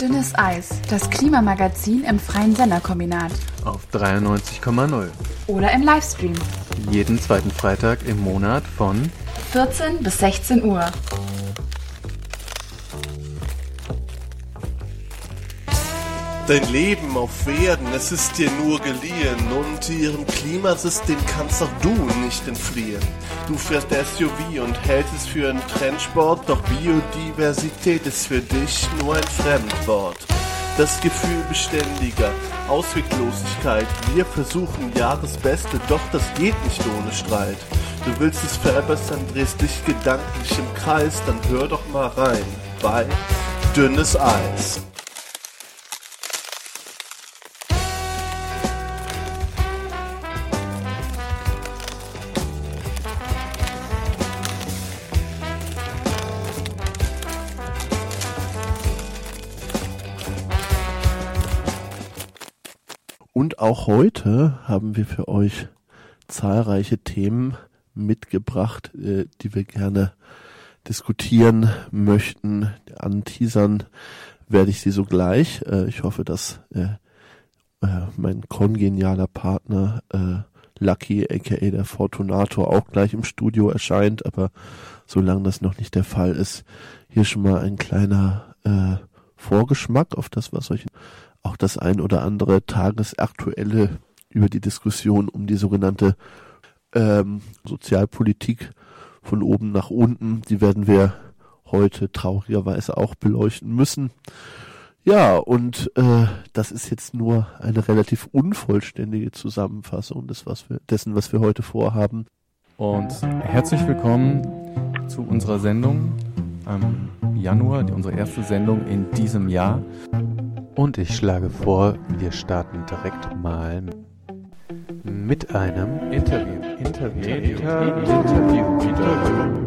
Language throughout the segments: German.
Dünnes Eis, das Klimamagazin im Freien Senderkombinat. Auf 93,0. Oder im Livestream. Jeden zweiten Freitag im Monat von 14 bis 16 Uhr. Dein Leben auf Erden, es ist dir nur geliehen und ihrem Klimasystem kannst auch du nicht entfliehen. Du fährst SUV und hältst es für einen Trendsport, doch Biodiversität ist für dich nur ein Fremdwort. Das Gefühl beständiger Ausweglosigkeit. Wir versuchen ja das Beste, doch das geht nicht ohne Streit. Du willst es verbessern, drehst dich gedanklich im Kreis, dann hör doch mal rein bei Dünnes Eis. Auch heute haben wir für euch zahlreiche Themen mitgebracht, äh, die wir gerne diskutieren möchten. Anteasern werde ich sie sogleich. Äh, ich hoffe, dass äh, mein kongenialer Partner Lucky, aka der Fortunator, auch gleich im Studio erscheint. Aber solange das noch nicht der Fall ist, hier schon mal ein kleiner Vorgeschmack auf das, was euch auch das ein oder andere tagesaktuelle über die Diskussion um die sogenannte ähm, Sozialpolitik von oben nach unten. Die werden wir heute traurigerweise auch beleuchten müssen. Ja, und äh, das ist jetzt nur eine relativ unvollständige Zusammenfassung des, was wir, dessen, was wir heute vorhaben. Und herzlich willkommen zu unserer Sendung am Januar, unsere erste Sendung in diesem Jahr. Und ich schlage vor, wir starten direkt mal mit einem Interview. Interview. Interview. Interview.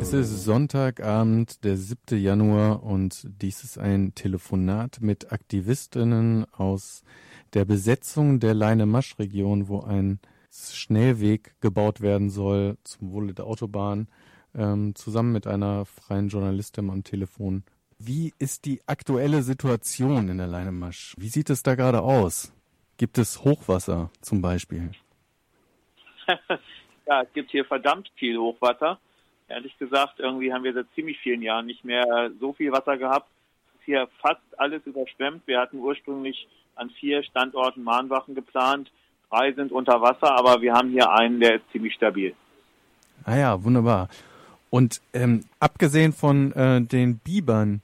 Es ist Sonntagabend, der 7. Januar und dies ist ein Telefonat mit Aktivistinnen aus der Besetzung der Leine-Masch-Region, wo ein Schnellweg gebaut werden soll zum Wohle der Autobahn, ähm, zusammen mit einer freien Journalistin am Telefon wie ist die aktuelle Situation in der Leinemasch? Wie sieht es da gerade aus? Gibt es Hochwasser zum Beispiel? ja, es gibt hier verdammt viel Hochwasser. Ehrlich gesagt, irgendwie haben wir seit ziemlich vielen Jahren nicht mehr so viel Wasser gehabt. Es ist hier fast alles überschwemmt. Wir hatten ursprünglich an vier Standorten Mahnwachen geplant. Drei sind unter Wasser, aber wir haben hier einen, der ist ziemlich stabil. Ah ja, wunderbar. Und ähm, abgesehen von äh, den Bibern,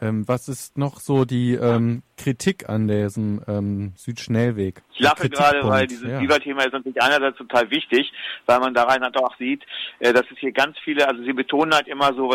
ähm, was ist noch so die ähm, Kritik an diesem ähm, Südschnellweg? Ich lache gerade, weil dieses ja. Biberthema ist natürlich einerseits total wichtig, weil man daran halt auch sieht, äh, dass es hier ganz viele, also sie betonen halt immer so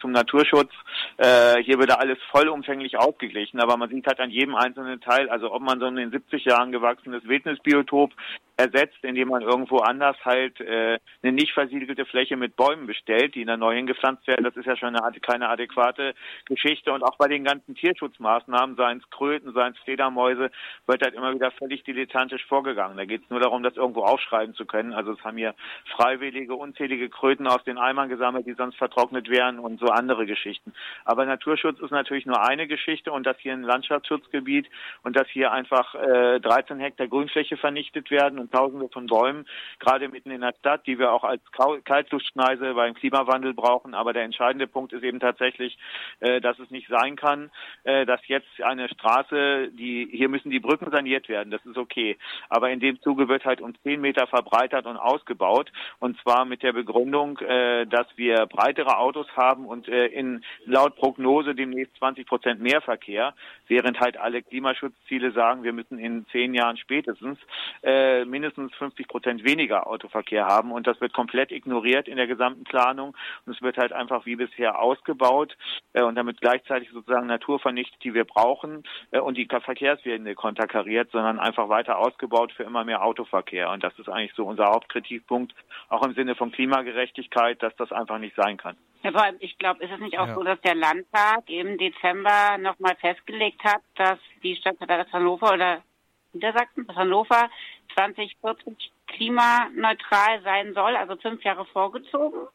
zum Naturschutz, äh, hier wird alles vollumfänglich ausgeglichen, aber man sieht halt an jedem einzelnen Teil, also ob man so ein in 70 Jahren gewachsenes Wildnisbiotop ersetzt, indem man irgendwo anders halt äh, eine nicht versiegelte Fläche mit Bäumen bestellt, die dann neu hingepflanzt werden. Das ist ja schon eine, keine adäquate Geschichte. Und auch bei den ganzen Tierschutzmaßnahmen, seien es Kröten, seien es Fledermäuse, wird halt immer wieder völlig dilettantisch vorgegangen. Da geht es nur darum, das irgendwo aufschreiben zu können. Also es haben hier freiwillige, unzählige Kröten aus den Eimern gesammelt, die sonst vertrocknet wären und so andere Geschichten. Aber Naturschutz ist natürlich nur eine Geschichte und dass hier ein Landschaftsschutzgebiet und dass hier einfach äh, 13 Hektar Grünfläche vernichtet werden und Tausende von Bäumen, gerade mitten in der Stadt, die wir auch als Kaltluftschneise beim Klimawandel brauchen. Aber der entscheidende Punkt ist eben tatsächlich, äh, dass es nicht sein kann, äh, dass jetzt eine Straße, die hier müssen die Brücken saniert werden, das ist okay. Aber in dem Zuge wird halt um zehn Meter verbreitert und ausgebaut. Und zwar mit der Begründung, äh, dass wir breitere Autos haben und äh, in laut Prognose demnächst 20 Prozent mehr Verkehr, während halt alle Klimaschutzziele sagen, wir müssen in zehn Jahren spätestens äh, mindestens 50 Prozent weniger Autoverkehr haben und das wird komplett ignoriert in der gesamten Planung und es wird halt einfach wie bisher ausgebaut äh, und damit gleichzeitig sozusagen Natur vernichtet, die wir brauchen und die Verkehrswende konterkariert, sondern einfach weiter ausgebaut für immer mehr Autoverkehr und das ist eigentlich so unser Hauptkritikpunkt, auch im Sinne von Klimagerechtigkeit, dass das einfach nicht sein kann. Ja, vor allem, ich glaube, ist es nicht auch ja. so, dass der Landtag im Dezember nochmal festgelegt hat, dass die Stadt Hannover oder Niedersachsen, Hannover 2040 klimaneutral sein soll, also fünf Jahre vorgezogen.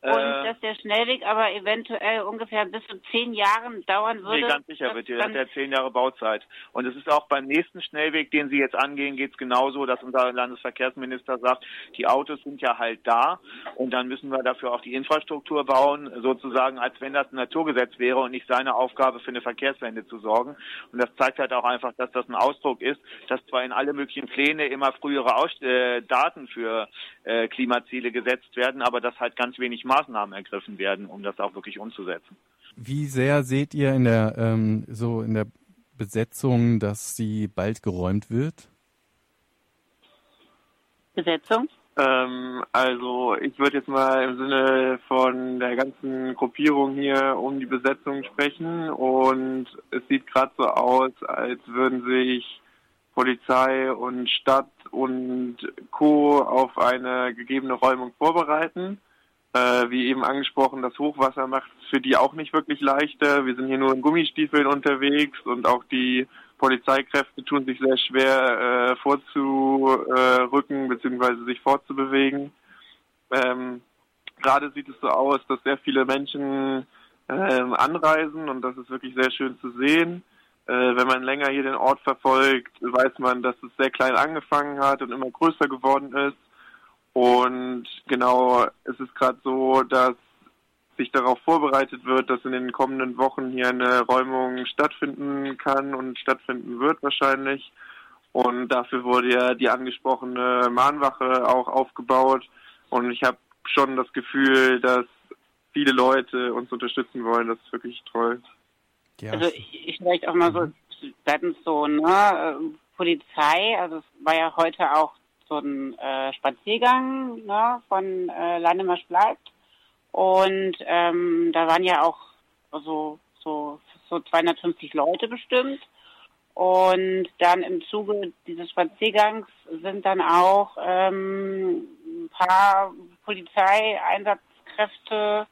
Und äh, dass der Schnellweg aber eventuell ungefähr bis zu zehn Jahren dauern würde. Nee, ganz sicher wird der hat ja zehn Jahre Bauzeit. Und es ist auch beim nächsten Schnellweg, den Sie jetzt angehen, geht es genauso, dass unser Landesverkehrsminister sagt, die Autos sind ja halt da und dann müssen wir dafür auch die Infrastruktur bauen, sozusagen, als wenn das ein Naturgesetz wäre und nicht seine Aufgabe für eine Verkehrswende zu sorgen. Und das zeigt halt auch einfach, dass das ein Ausdruck ist, dass zwar in alle möglichen Pläne immer frühere Aus äh, Daten für äh, Klimaziele gesetzt werden, aber dass halt ganz wenig Maßnahmen ergriffen werden, um das auch wirklich umzusetzen. Wie sehr seht ihr in der ähm, so in der Besetzung, dass sie bald geräumt wird? Besetzung? Ähm, also ich würde jetzt mal im Sinne von der ganzen Gruppierung hier um die Besetzung sprechen und es sieht gerade so aus, als würden sich Polizei und Stadt und Co. auf eine gegebene Räumung vorbereiten. Äh, wie eben angesprochen, das Hochwasser macht es für die auch nicht wirklich leichter. Wir sind hier nur in Gummistiefeln unterwegs und auch die Polizeikräfte tun sich sehr schwer äh, vorzurücken bzw. sich fortzubewegen. Ähm, Gerade sieht es so aus, dass sehr viele Menschen ähm, anreisen und das ist wirklich sehr schön zu sehen. Äh, wenn man länger hier den Ort verfolgt, weiß man, dass es sehr klein angefangen hat und immer größer geworden ist. Und genau, es ist gerade so, dass sich darauf vorbereitet wird, dass in den kommenden Wochen hier eine Räumung stattfinden kann und stattfinden wird wahrscheinlich. Und dafür wurde ja die angesprochene Mahnwache auch aufgebaut. Und ich habe schon das Gefühl, dass viele Leute uns unterstützen wollen. Das ist wirklich toll. Ja. Also ich, ich vielleicht auch mal so seitens so ne Polizei. Also es war ja heute auch so ein äh, Spaziergang ne, von äh, Landemarsch bleibt. Und ähm, da waren ja auch so, so, so 250 Leute bestimmt. Und dann im Zuge dieses Spaziergangs sind dann auch ähm, ein paar Polizeieinsatzkräfte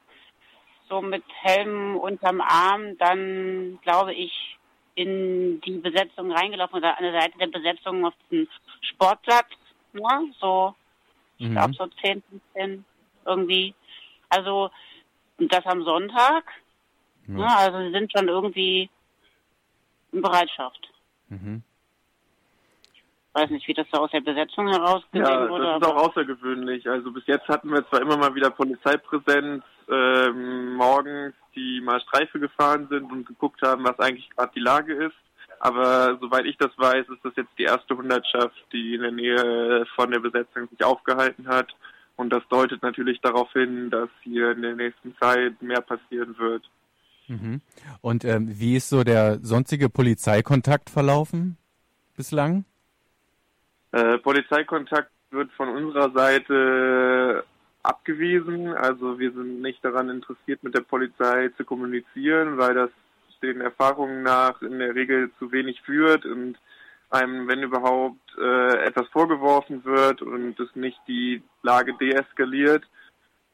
so mit Helm unterm Arm dann, glaube ich, in die Besetzung reingelaufen oder an der Seite der Besetzung auf diesen Sportplatz. Ne? So, ich mhm. glaube so 10, 15 irgendwie. Also das am Sonntag. Ja. Ne, also sie sind schon irgendwie in Bereitschaft. Mhm. Weiß nicht, wie das da aus der Besetzung herausgesehen ja, wurde. Das ist auch außergewöhnlich. Also bis jetzt hatten wir zwar immer mal wieder Polizeipräsenz ähm, morgens, die mal Streife gefahren sind und geguckt haben, was eigentlich gerade die Lage ist. Aber soweit ich das weiß, ist das jetzt die erste Hundertschaft, die in der Nähe von der Besetzung sich aufgehalten hat. Und das deutet natürlich darauf hin, dass hier in der nächsten Zeit mehr passieren wird. Mhm. Und ähm, wie ist so der sonstige Polizeikontakt verlaufen bislang? Äh, Polizeikontakt wird von unserer Seite abgewiesen. Also wir sind nicht daran interessiert, mit der Polizei zu kommunizieren, weil das den Erfahrungen nach in der Regel zu wenig führt und einem, wenn überhaupt, äh, etwas vorgeworfen wird und es nicht die Lage deeskaliert.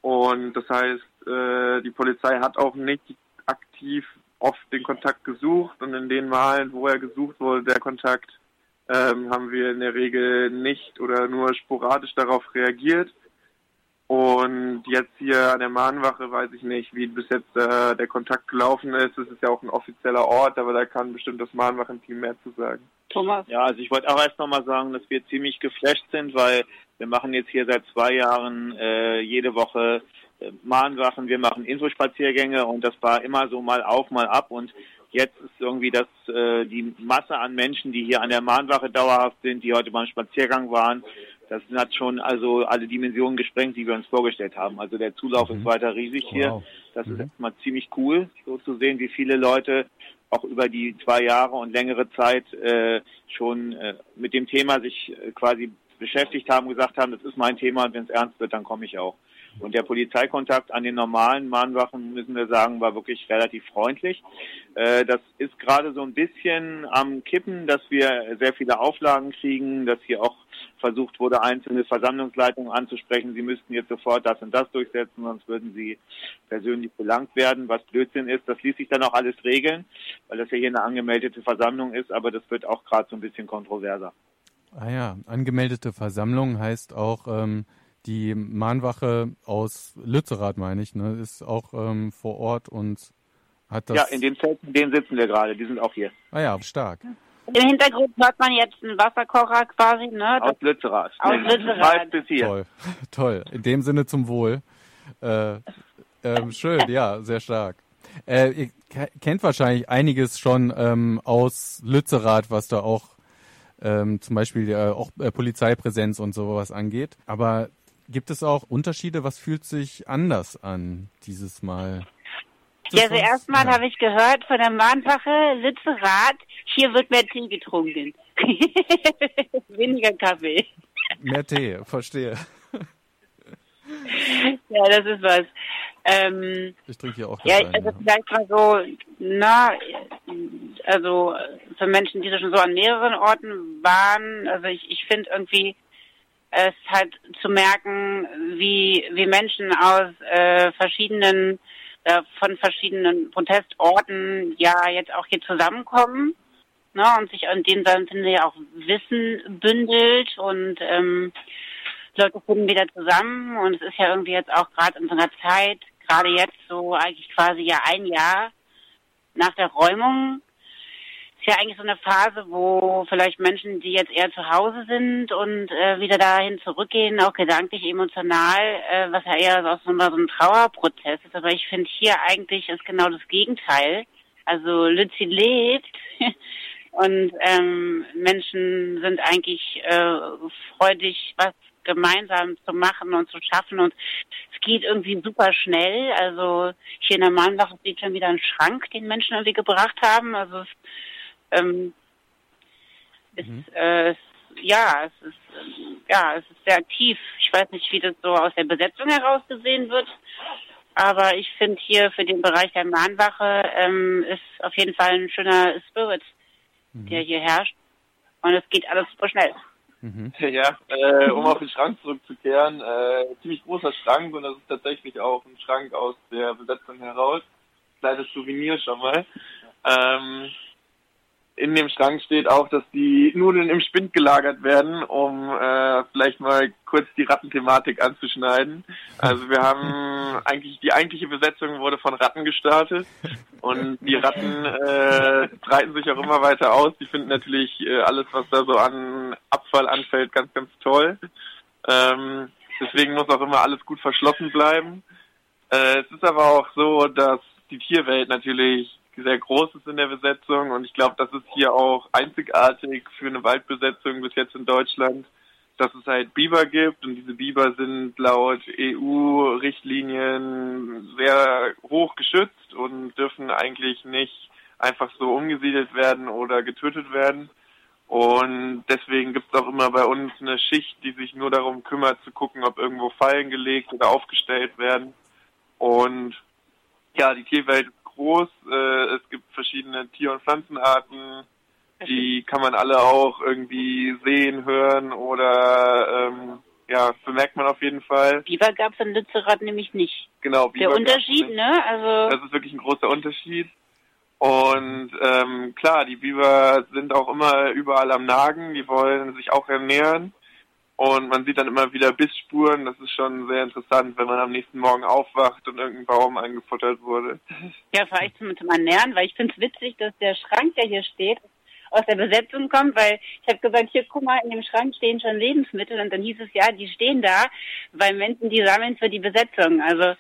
Und das heißt, äh, die Polizei hat auch nicht aktiv oft den Kontakt gesucht und in den Malen, wo er gesucht wurde, der Kontakt, ähm, haben wir in der Regel nicht oder nur sporadisch darauf reagiert. Und jetzt hier an der Mahnwache weiß ich nicht, wie bis jetzt äh, der Kontakt gelaufen ist. Es ist ja auch ein offizieller Ort, aber da kann bestimmt das Mahnwachenteam mehr zu sagen. Thomas? Ja, also ich wollte auch erst nochmal sagen, dass wir ziemlich geflasht sind, weil wir machen jetzt hier seit zwei Jahren äh, jede Woche äh, Mahnwachen, wir machen Infospaziergänge und das war immer so mal auf, mal ab und jetzt ist irgendwie das äh, die Masse an Menschen, die hier an der Mahnwache dauerhaft sind, die heute beim Spaziergang waren, das hat schon also alle Dimensionen gesprengt, die wir uns vorgestellt haben. Also der Zulauf mhm. ist weiter riesig hier. Wow. Das mhm. ist erstmal ziemlich cool, so zu sehen, wie viele Leute auch über die zwei Jahre und längere Zeit äh, schon äh, mit dem Thema sich äh, quasi beschäftigt haben, gesagt haben, das ist mein Thema und wenn es ernst wird, dann komme ich auch. Und der Polizeikontakt an den normalen Mahnwachen, müssen wir sagen, war wirklich relativ freundlich. Äh, das ist gerade so ein bisschen am Kippen, dass wir sehr viele Auflagen kriegen, dass hier auch versucht wurde, einzelne Versammlungsleitungen anzusprechen, sie müssten jetzt sofort das und das durchsetzen, sonst würden sie persönlich belangt werden, was Blödsinn ist. Das ließ sich dann auch alles regeln, weil das ja hier eine angemeldete Versammlung ist, aber das wird auch gerade so ein bisschen kontroverser. Ah ja, angemeldete Versammlung heißt auch, ähm, Die Mahnwache aus Lützerath, meine ich, ne, ist auch ähm, vor Ort und hat das. Ja, in dem Zelt, in dem sitzen wir gerade. Die sind auch hier. Ah ja, stark. Im Hintergrund hört man jetzt einen Wasserkocher quasi, ne? Aus Lützerath. Aus Lützerath. bis hier. Toll, toll. In dem Sinne zum Wohl. Äh, äh, schön, ja, sehr stark. Äh, ihr kennt wahrscheinlich einiges schon ähm, aus Lützerath, was da auch ähm, zum Beispiel äh, auch äh, Polizeipräsenz und sowas angeht. Aber gibt es auch Unterschiede? Was fühlt sich anders an dieses Mal? Ja, also erstmal ja. habe ich gehört von der Mahnwache Lützerath, hier wird mehr Tee getrunken. Weniger Kaffee. Mehr Tee, verstehe. ja, das ist was. Ähm, ich trinke hier auch Ja, ein, also vielleicht mal so, na, also für Menschen, die schon so an mehreren Orten waren, also ich, ich finde irgendwie es halt zu merken, wie, wie Menschen aus äh, verschiedenen, äh, von verschiedenen Protestorten ja jetzt auch hier zusammenkommen ne, und sich an denen dann finde ich auch Wissen bündelt und ähm, Leute finden wieder zusammen. Und es ist ja irgendwie jetzt auch gerade in so einer Zeit, gerade jetzt so eigentlich quasi ja ein Jahr nach der Räumung, ist ja eigentlich so eine Phase, wo vielleicht Menschen, die jetzt eher zu Hause sind und äh, wieder dahin zurückgehen, auch gedanklich, emotional, äh, was ja eher so, so ein Trauerprozess ist. Aber ich finde hier eigentlich ist genau das Gegenteil. Also Lützi lebt und ähm, Menschen sind eigentlich äh, freudig, was gemeinsam zu machen und zu schaffen und es geht irgendwie super schnell. Also hier in der Mahnwache steht schon wieder ein Schrank, den Menschen irgendwie gebracht haben. Also es, ähm, mhm. ist, äh, ja, es ist ja, es ist sehr aktiv. Ich weiß nicht, wie das so aus der Besetzung heraus gesehen wird. Aber ich finde hier für den Bereich der Mahnwache ähm, ist auf jeden Fall ein schöner Spirit, mhm. der hier herrscht. Und es geht alles super schnell. Mhm. Ja, äh, um auf den Schrank zurückzukehren, äh, ziemlich großer Schrank und das ist tatsächlich auch ein Schrank aus der Besetzung heraus. Kleines Souvenir schon mal. Ähm, in dem Schrank steht auch, dass die Nudeln im Spind gelagert werden, um äh, vielleicht mal kurz die Rattenthematik anzuschneiden. Also wir haben eigentlich die eigentliche Besetzung wurde von Ratten gestartet und die Ratten äh, breiten sich auch immer weiter aus. Die finden natürlich äh, alles, was da so an Abfall anfällt, ganz, ganz toll. Ähm, deswegen muss auch immer alles gut verschlossen bleiben. Äh, es ist aber auch so, dass die Tierwelt natürlich sehr groß ist in der Besetzung und ich glaube, das ist hier auch einzigartig für eine Waldbesetzung bis jetzt in Deutschland, dass es halt Biber gibt und diese Biber sind laut EU-Richtlinien sehr hoch geschützt und dürfen eigentlich nicht einfach so umgesiedelt werden oder getötet werden. Und deswegen gibt es auch immer bei uns eine Schicht, die sich nur darum kümmert zu gucken, ob irgendwo Fallen gelegt oder aufgestellt werden. Und ja, die Tierwelt groß. Äh, es gibt verschiedene Tier- und Pflanzenarten. Die kann man alle auch irgendwie sehen, hören oder ähm, ja, bemerkt man auf jeden Fall. Biber gab es in Lützerath nämlich nicht. Genau, Biber Der Unterschied, ne? Also das ist wirklich ein großer Unterschied. Und ähm, klar, die Biber sind auch immer überall am Nagen, die wollen sich auch ernähren. Und man sieht dann immer wieder Bissspuren. Das ist schon sehr interessant, wenn man am nächsten Morgen aufwacht und irgendein Baum eingefuttert wurde. Ja, vielleicht zum, zum Ernähren, weil ich finde es witzig, dass der Schrank, der hier steht, aus der Besetzung kommt, weil ich habe gesagt, hier guck mal, in dem Schrank stehen schon Lebensmittel und dann hieß es ja, die stehen da, weil Menschen die sammeln für die Besetzung. Also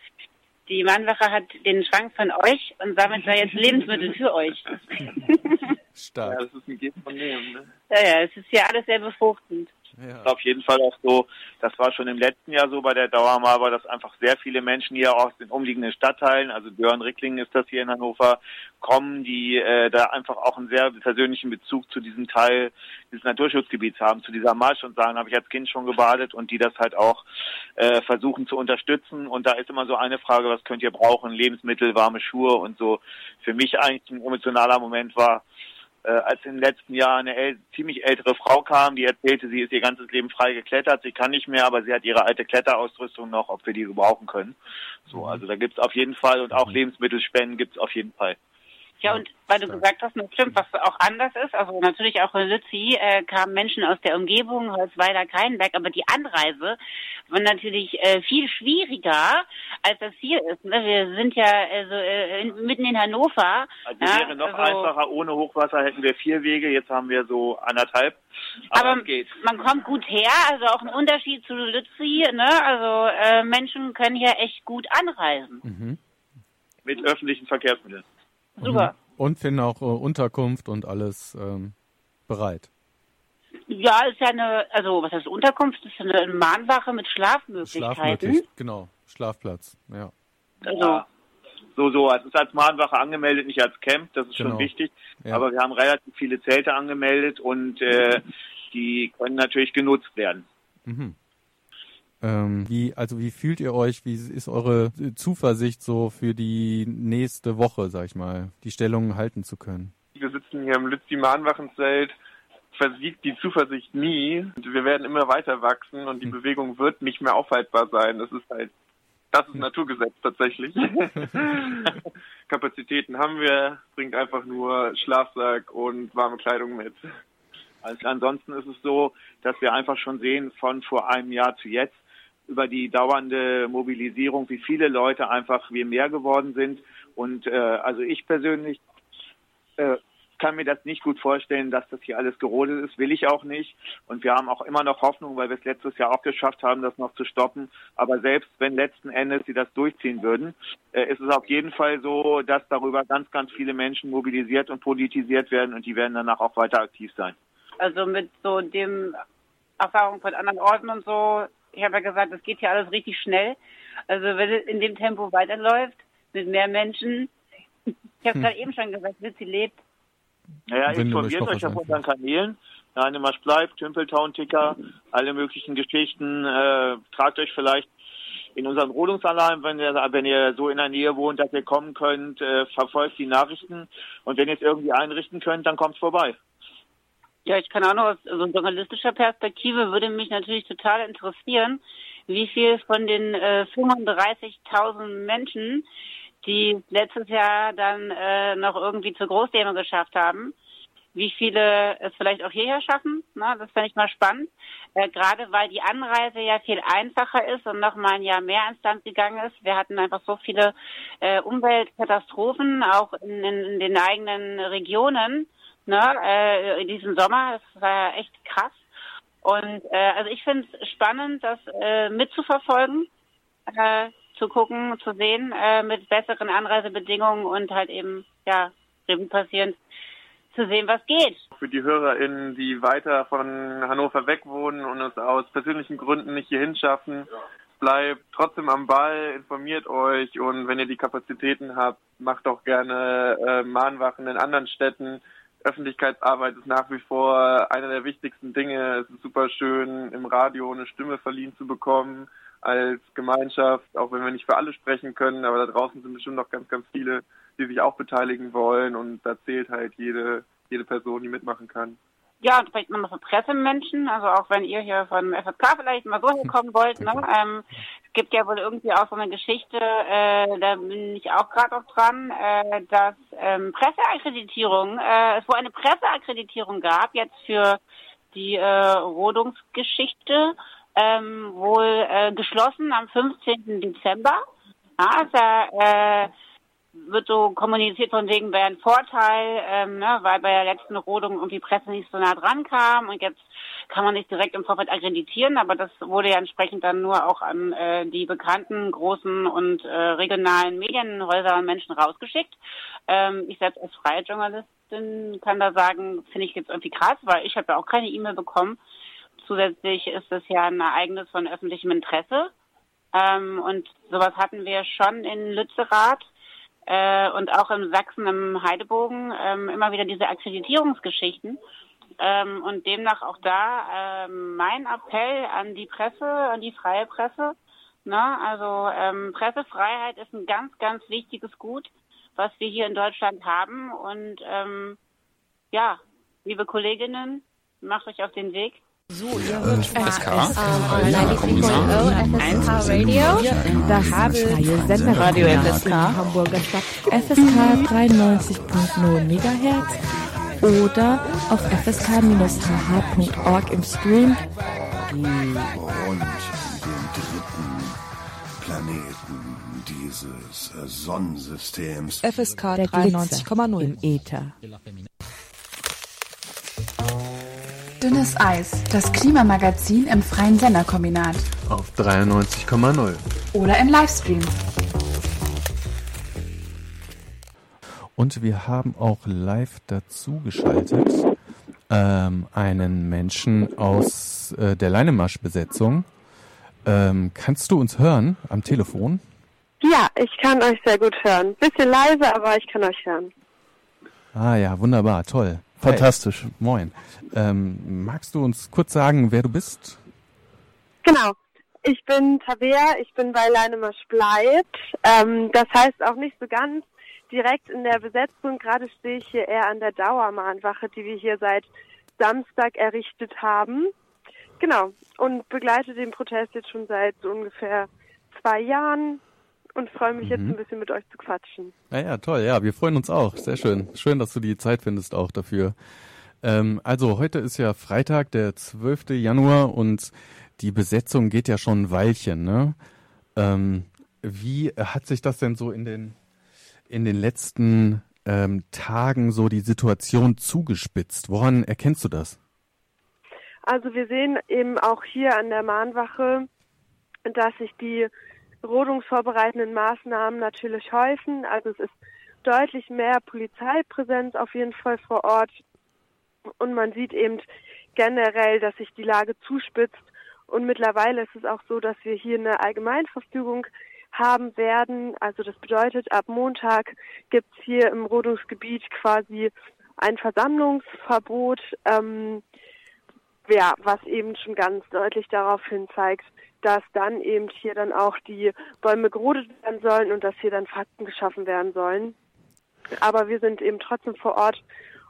die Mannwache hat den Schrank von euch und sammelt da jetzt Lebensmittel für euch. Stark. Ja, das ist ein Geben von Nehmen, ne? Ja, ja, es ist ja alles sehr befruchtend. Ja. Auf jeden Fall auch so, das war schon im letzten Jahr so bei der Dauermalbar, dass einfach sehr viele Menschen hier aus den umliegenden Stadtteilen, also Dörren-Ricklingen ist das hier in Hannover, kommen, die äh, da einfach auch einen sehr persönlichen Bezug zu diesem Teil dieses Naturschutzgebiets haben, zu dieser Marsch und sagen, habe ich als Kind schon gebadet und die das halt auch äh, versuchen zu unterstützen. Und da ist immer so eine Frage, was könnt ihr brauchen? Lebensmittel, warme Schuhe und so. Für mich eigentlich ein emotionaler Moment war, äh, als im letzten Jahr eine äl ziemlich ältere Frau kam, die erzählte, sie ist ihr ganzes Leben frei geklettert, sie kann nicht mehr, aber sie hat ihre alte Kletterausrüstung noch, ob wir die gebrauchen können. So, mhm. also da gibt's auf jeden Fall und auch mhm. Lebensmittelspenden gibt's auf jeden Fall. Ja, und weil du gesagt hast, das stimmt, was auch anders ist, also natürlich auch in Lützi äh, kamen Menschen aus der Umgebung, Holzweiler, Kreinberg, aber die Anreise war natürlich äh, viel schwieriger, als das hier ist. Ne? Wir sind ja also, äh, in, mitten in Hannover. Also ja, wäre noch also, einfacher, ohne Hochwasser hätten wir vier Wege, jetzt haben wir so anderthalb. Aber, aber man kommt gut her, also auch ein Unterschied zu Lützi, ne? Also äh, Menschen können hier echt gut anreisen. Mhm. Mit öffentlichen Verkehrsmitteln. Super. Mhm. Und finden auch äh, Unterkunft und alles ähm, bereit. Ja, ist ja eine, also was heißt Unterkunft? Ist ja eine Mahnwache mit Schlafmöglichkeiten. Schlafmöglich, genau, Schlafplatz, ja. Also. So, so, es ist als Mahnwache angemeldet, nicht als Camp, das ist genau. schon wichtig. Ja. Aber wir haben relativ viele Zelte angemeldet und äh, die können natürlich genutzt werden. Mhm. Ähm, wie, also wie fühlt ihr euch? Wie ist eure Zuversicht so für die nächste Woche, sag ich mal, die Stellung halten zu können? Wir sitzen hier im Lützi Mahnwachenzelt versiegt die Zuversicht nie. Und wir werden immer weiter wachsen und die hm. Bewegung wird nicht mehr aufhaltbar sein. Das ist halt, das ist hm. Naturgesetz tatsächlich. Kapazitäten haben wir, bringt einfach nur Schlafsack und warme Kleidung mit. Also ansonsten ist es so, dass wir einfach schon sehen von vor einem Jahr zu jetzt, über die dauernde Mobilisierung, wie viele Leute einfach wie mehr geworden sind. Und äh, also ich persönlich äh, kann mir das nicht gut vorstellen, dass das hier alles gerodet ist, will ich auch nicht. Und wir haben auch immer noch Hoffnung, weil wir es letztes Jahr auch geschafft haben, das noch zu stoppen. Aber selbst wenn letzten Endes sie das durchziehen würden, äh, ist es auf jeden Fall so, dass darüber ganz, ganz viele Menschen mobilisiert und politisiert werden und die werden danach auch weiter aktiv sein. Also mit so dem Erfahrung von anderen Orten und so ich habe ja gesagt, es geht hier alles richtig schnell. Also wenn es in dem Tempo weiterläuft, mit mehr Menschen, ich habe hm. gerade eben schon gesagt, wie sie lebt. Naja, informiert euch auf unseren Kanälen. Danimarsch bleibt, Tümpeltown-Ticker, alle möglichen Geschichten. Äh, tragt euch vielleicht in unseren Rodungsalarm, wenn ihr, wenn ihr so in der Nähe wohnt, dass ihr kommen könnt, äh, verfolgt die Nachrichten. Und wenn ihr es irgendwie einrichten könnt, dann kommt vorbei. Ja, ich kann auch noch aus also journalistischer Perspektive würde mich natürlich total interessieren, wie viel von den äh, 35.000 Menschen, die letztes Jahr dann äh, noch irgendwie zur Großdemo geschafft haben, wie viele es vielleicht auch hierher schaffen. Na, das fände ich mal spannend. Äh, Gerade weil die Anreise ja viel einfacher ist und noch mal ein Jahr mehr ins Land gegangen ist. Wir hatten einfach so viele äh, Umweltkatastrophen, auch in, in, in den eigenen Regionen ne, äh, in diesem Sommer. Das war echt krass. Und äh, also ich finde es spannend, das äh, mitzuverfolgen, äh, zu gucken, zu sehen, äh, mit besseren Anreisebedingungen und halt eben, ja, Revue passierend zu sehen, was geht. Für die HörerInnen, die weiter von Hannover weg wohnen und es aus persönlichen Gründen nicht hierhin schaffen, bleibt trotzdem am Ball, informiert euch und wenn ihr die Kapazitäten habt, macht auch gerne äh, Mahnwachen in anderen Städten. Öffentlichkeitsarbeit ist nach wie vor einer der wichtigsten Dinge. Es ist super schön, im Radio eine Stimme verliehen zu bekommen als Gemeinschaft, auch wenn wir nicht für alle sprechen können, aber da draußen sind bestimmt noch ganz, ganz viele, die sich auch beteiligen wollen und da zählt halt jede, jede Person, die mitmachen kann. Ja, und vielleicht nochmal für Pressemenschen, also auch wenn ihr hier von FSK vielleicht mal so hinkommen wollt, ne? Ähm, es gibt ja wohl irgendwie auch so eine Geschichte, äh, da bin ich auch gerade noch dran, äh, dass ähm, Presseakkreditierung, äh, es wohl eine Presseakkreditierung gab, jetzt für die äh, Rodungsgeschichte, ähm, wohl äh, geschlossen am 15. Dezember. Ja, also, äh, wird so kommuniziert von wegen wäre ein Vorteil, ähm, ne, weil bei der letzten Rodung irgendwie Presse nicht so nah dran kam und jetzt kann man nicht direkt im Vorfeld akkreditieren, aber das wurde ja entsprechend dann nur auch an äh, die bekannten großen und äh, regionalen Medienhäuser und Menschen rausgeschickt. Ähm, ich selbst als freie Journalistin kann da sagen, finde ich jetzt irgendwie krass, weil ich habe ja auch keine E-Mail bekommen. Zusätzlich ist es ja ein Ereignis von öffentlichem Interesse. Ähm, und sowas hatten wir schon in Lützerath äh, und auch in Sachsen im Heidebogen ähm, immer wieder diese Akkreditierungsgeschichten. Ähm, und demnach auch da ähm, mein Appell an die Presse, an die freie Presse. Ne? Also ähm, Pressefreiheit ist ein ganz, ganz wichtiges Gut, was wir hier in Deutschland haben. Und ähm, ja, liebe Kolleginnen, macht euch auf den Weg So, ihr hört FSK, FSK Radio, das freie Senderradio FSK, Hamburger Stadt, FSK 93.0 MHz oder auf fsk-hh.org im Stream. Du und den dritten Planeten dieses Sonnensystems. FSK 93,0 im Äther. Dünnes Eis, das Klimamagazin im freien Senderkombinat. Auf 93,0. Oder im Livestream. Und wir haben auch live dazu geschaltet ähm, einen Menschen aus äh, der Leinemasch-Besetzung. Ähm, kannst du uns hören am Telefon? Ja, ich kann euch sehr gut hören. Bisschen leise, aber ich kann euch hören. Ah ja, wunderbar, toll. Fantastisch. Hey, moin. Ähm, magst du uns kurz sagen, wer du bist? Genau. Ich bin Tabea, ich bin bei Leinemasch bleibt. Ähm, das heißt auch nicht so ganz direkt in der Besetzung. Gerade stehe ich hier eher an der Dauermahnwache, die wir hier seit Samstag errichtet haben. Genau. Und begleite den Protest jetzt schon seit so ungefähr zwei Jahren und freue mich mhm. jetzt ein bisschen mit euch zu quatschen. Ja, ja, toll. Ja, wir freuen uns auch. Sehr schön. Schön, dass du die Zeit findest auch dafür. Ähm, also heute ist ja Freitag, der 12. Januar und die Besetzung geht ja schon ein Weilchen. Ne? Ähm, wie hat sich das denn so in den, in den letzten ähm, Tagen so die Situation zugespitzt? Woran erkennst du das? Also wir sehen eben auch hier an der Mahnwache, dass sich die rodungsvorbereitenden Maßnahmen natürlich häufen. Also es ist deutlich mehr Polizeipräsenz auf jeden Fall vor Ort. Und man sieht eben generell, dass sich die Lage zuspitzt. Und mittlerweile ist es auch so, dass wir hier eine Allgemeinverfügung haben werden. Also das bedeutet, ab Montag gibt es hier im Rodungsgebiet quasi ein Versammlungsverbot, ähm, ja, was eben schon ganz deutlich darauf hin zeigt, dass dann eben hier dann auch die Bäume gerodet werden sollen und dass hier dann Fakten geschaffen werden sollen. Aber wir sind eben trotzdem vor Ort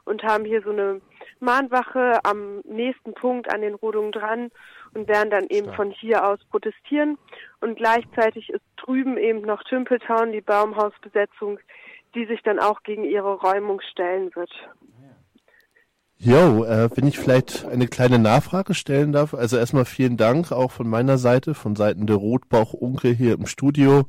und haben hier so eine Mahnwache am nächsten Punkt an den Rodungen dran und werden dann eben Stark. von hier aus protestieren. Und gleichzeitig ist drüben eben noch Tümpeltown, die Baumhausbesetzung, die sich dann auch gegen ihre Räumung stellen wird. Jo, äh, wenn ich vielleicht eine kleine Nachfrage stellen darf. Also erstmal vielen Dank auch von meiner Seite, von Seiten der Rotbauch-Unke hier im Studio,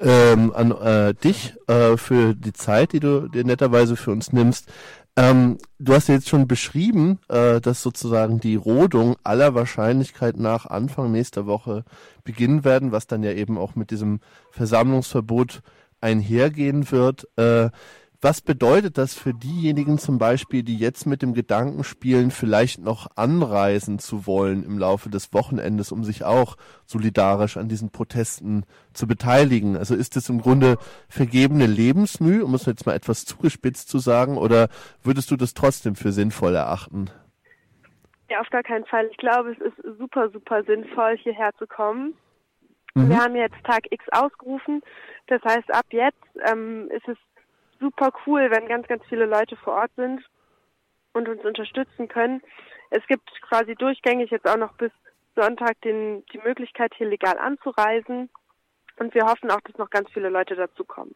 ähm, an äh, dich äh, für die Zeit, die du dir netterweise für uns nimmst. Ähm, du hast ja jetzt schon beschrieben, äh, dass sozusagen die Rodung aller Wahrscheinlichkeit nach Anfang nächster Woche beginnen werden, was dann ja eben auch mit diesem Versammlungsverbot einhergehen wird. Äh, was bedeutet das für diejenigen zum Beispiel, die jetzt mit dem Gedanken spielen, vielleicht noch anreisen zu wollen im Laufe des Wochenendes, um sich auch solidarisch an diesen Protesten zu beteiligen? Also ist das im Grunde vergebene Lebensmüh, um es jetzt mal etwas zugespitzt zu sagen, oder würdest du das trotzdem für sinnvoll erachten? Ja, auf gar keinen Fall. Ich glaube, es ist super, super sinnvoll, hierher zu kommen. Mhm. Wir haben jetzt Tag X ausgerufen. Das heißt, ab jetzt ähm, ist es super cool, wenn ganz, ganz viele Leute vor Ort sind und uns unterstützen können. Es gibt quasi durchgängig jetzt auch noch bis Sonntag den, die Möglichkeit, hier legal anzureisen. Und wir hoffen auch, dass noch ganz viele Leute dazukommen.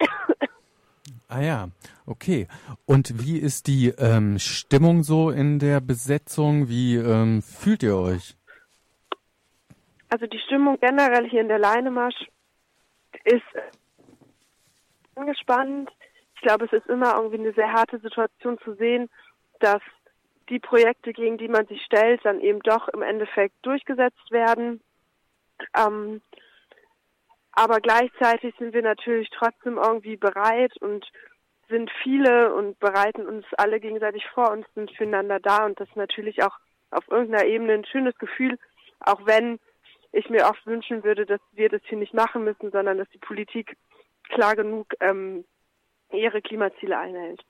Ah ja, okay. Und wie ist die ähm, Stimmung so in der Besetzung? Wie ähm, fühlt ihr euch? Also die Stimmung generell hier in der Leinemarsch ist angespannt. Ich glaube, es ist immer irgendwie eine sehr harte Situation zu sehen, dass die Projekte, gegen die man sich stellt, dann eben doch im Endeffekt durchgesetzt werden. Ähm, aber gleichzeitig sind wir natürlich trotzdem irgendwie bereit und sind viele und bereiten uns alle gegenseitig vor und sind füreinander da und das ist natürlich auch auf irgendeiner Ebene ein schönes Gefühl, auch wenn ich mir oft wünschen würde, dass wir das hier nicht machen müssen, sondern dass die Politik klar genug ähm, ihre Klimaziele einhält.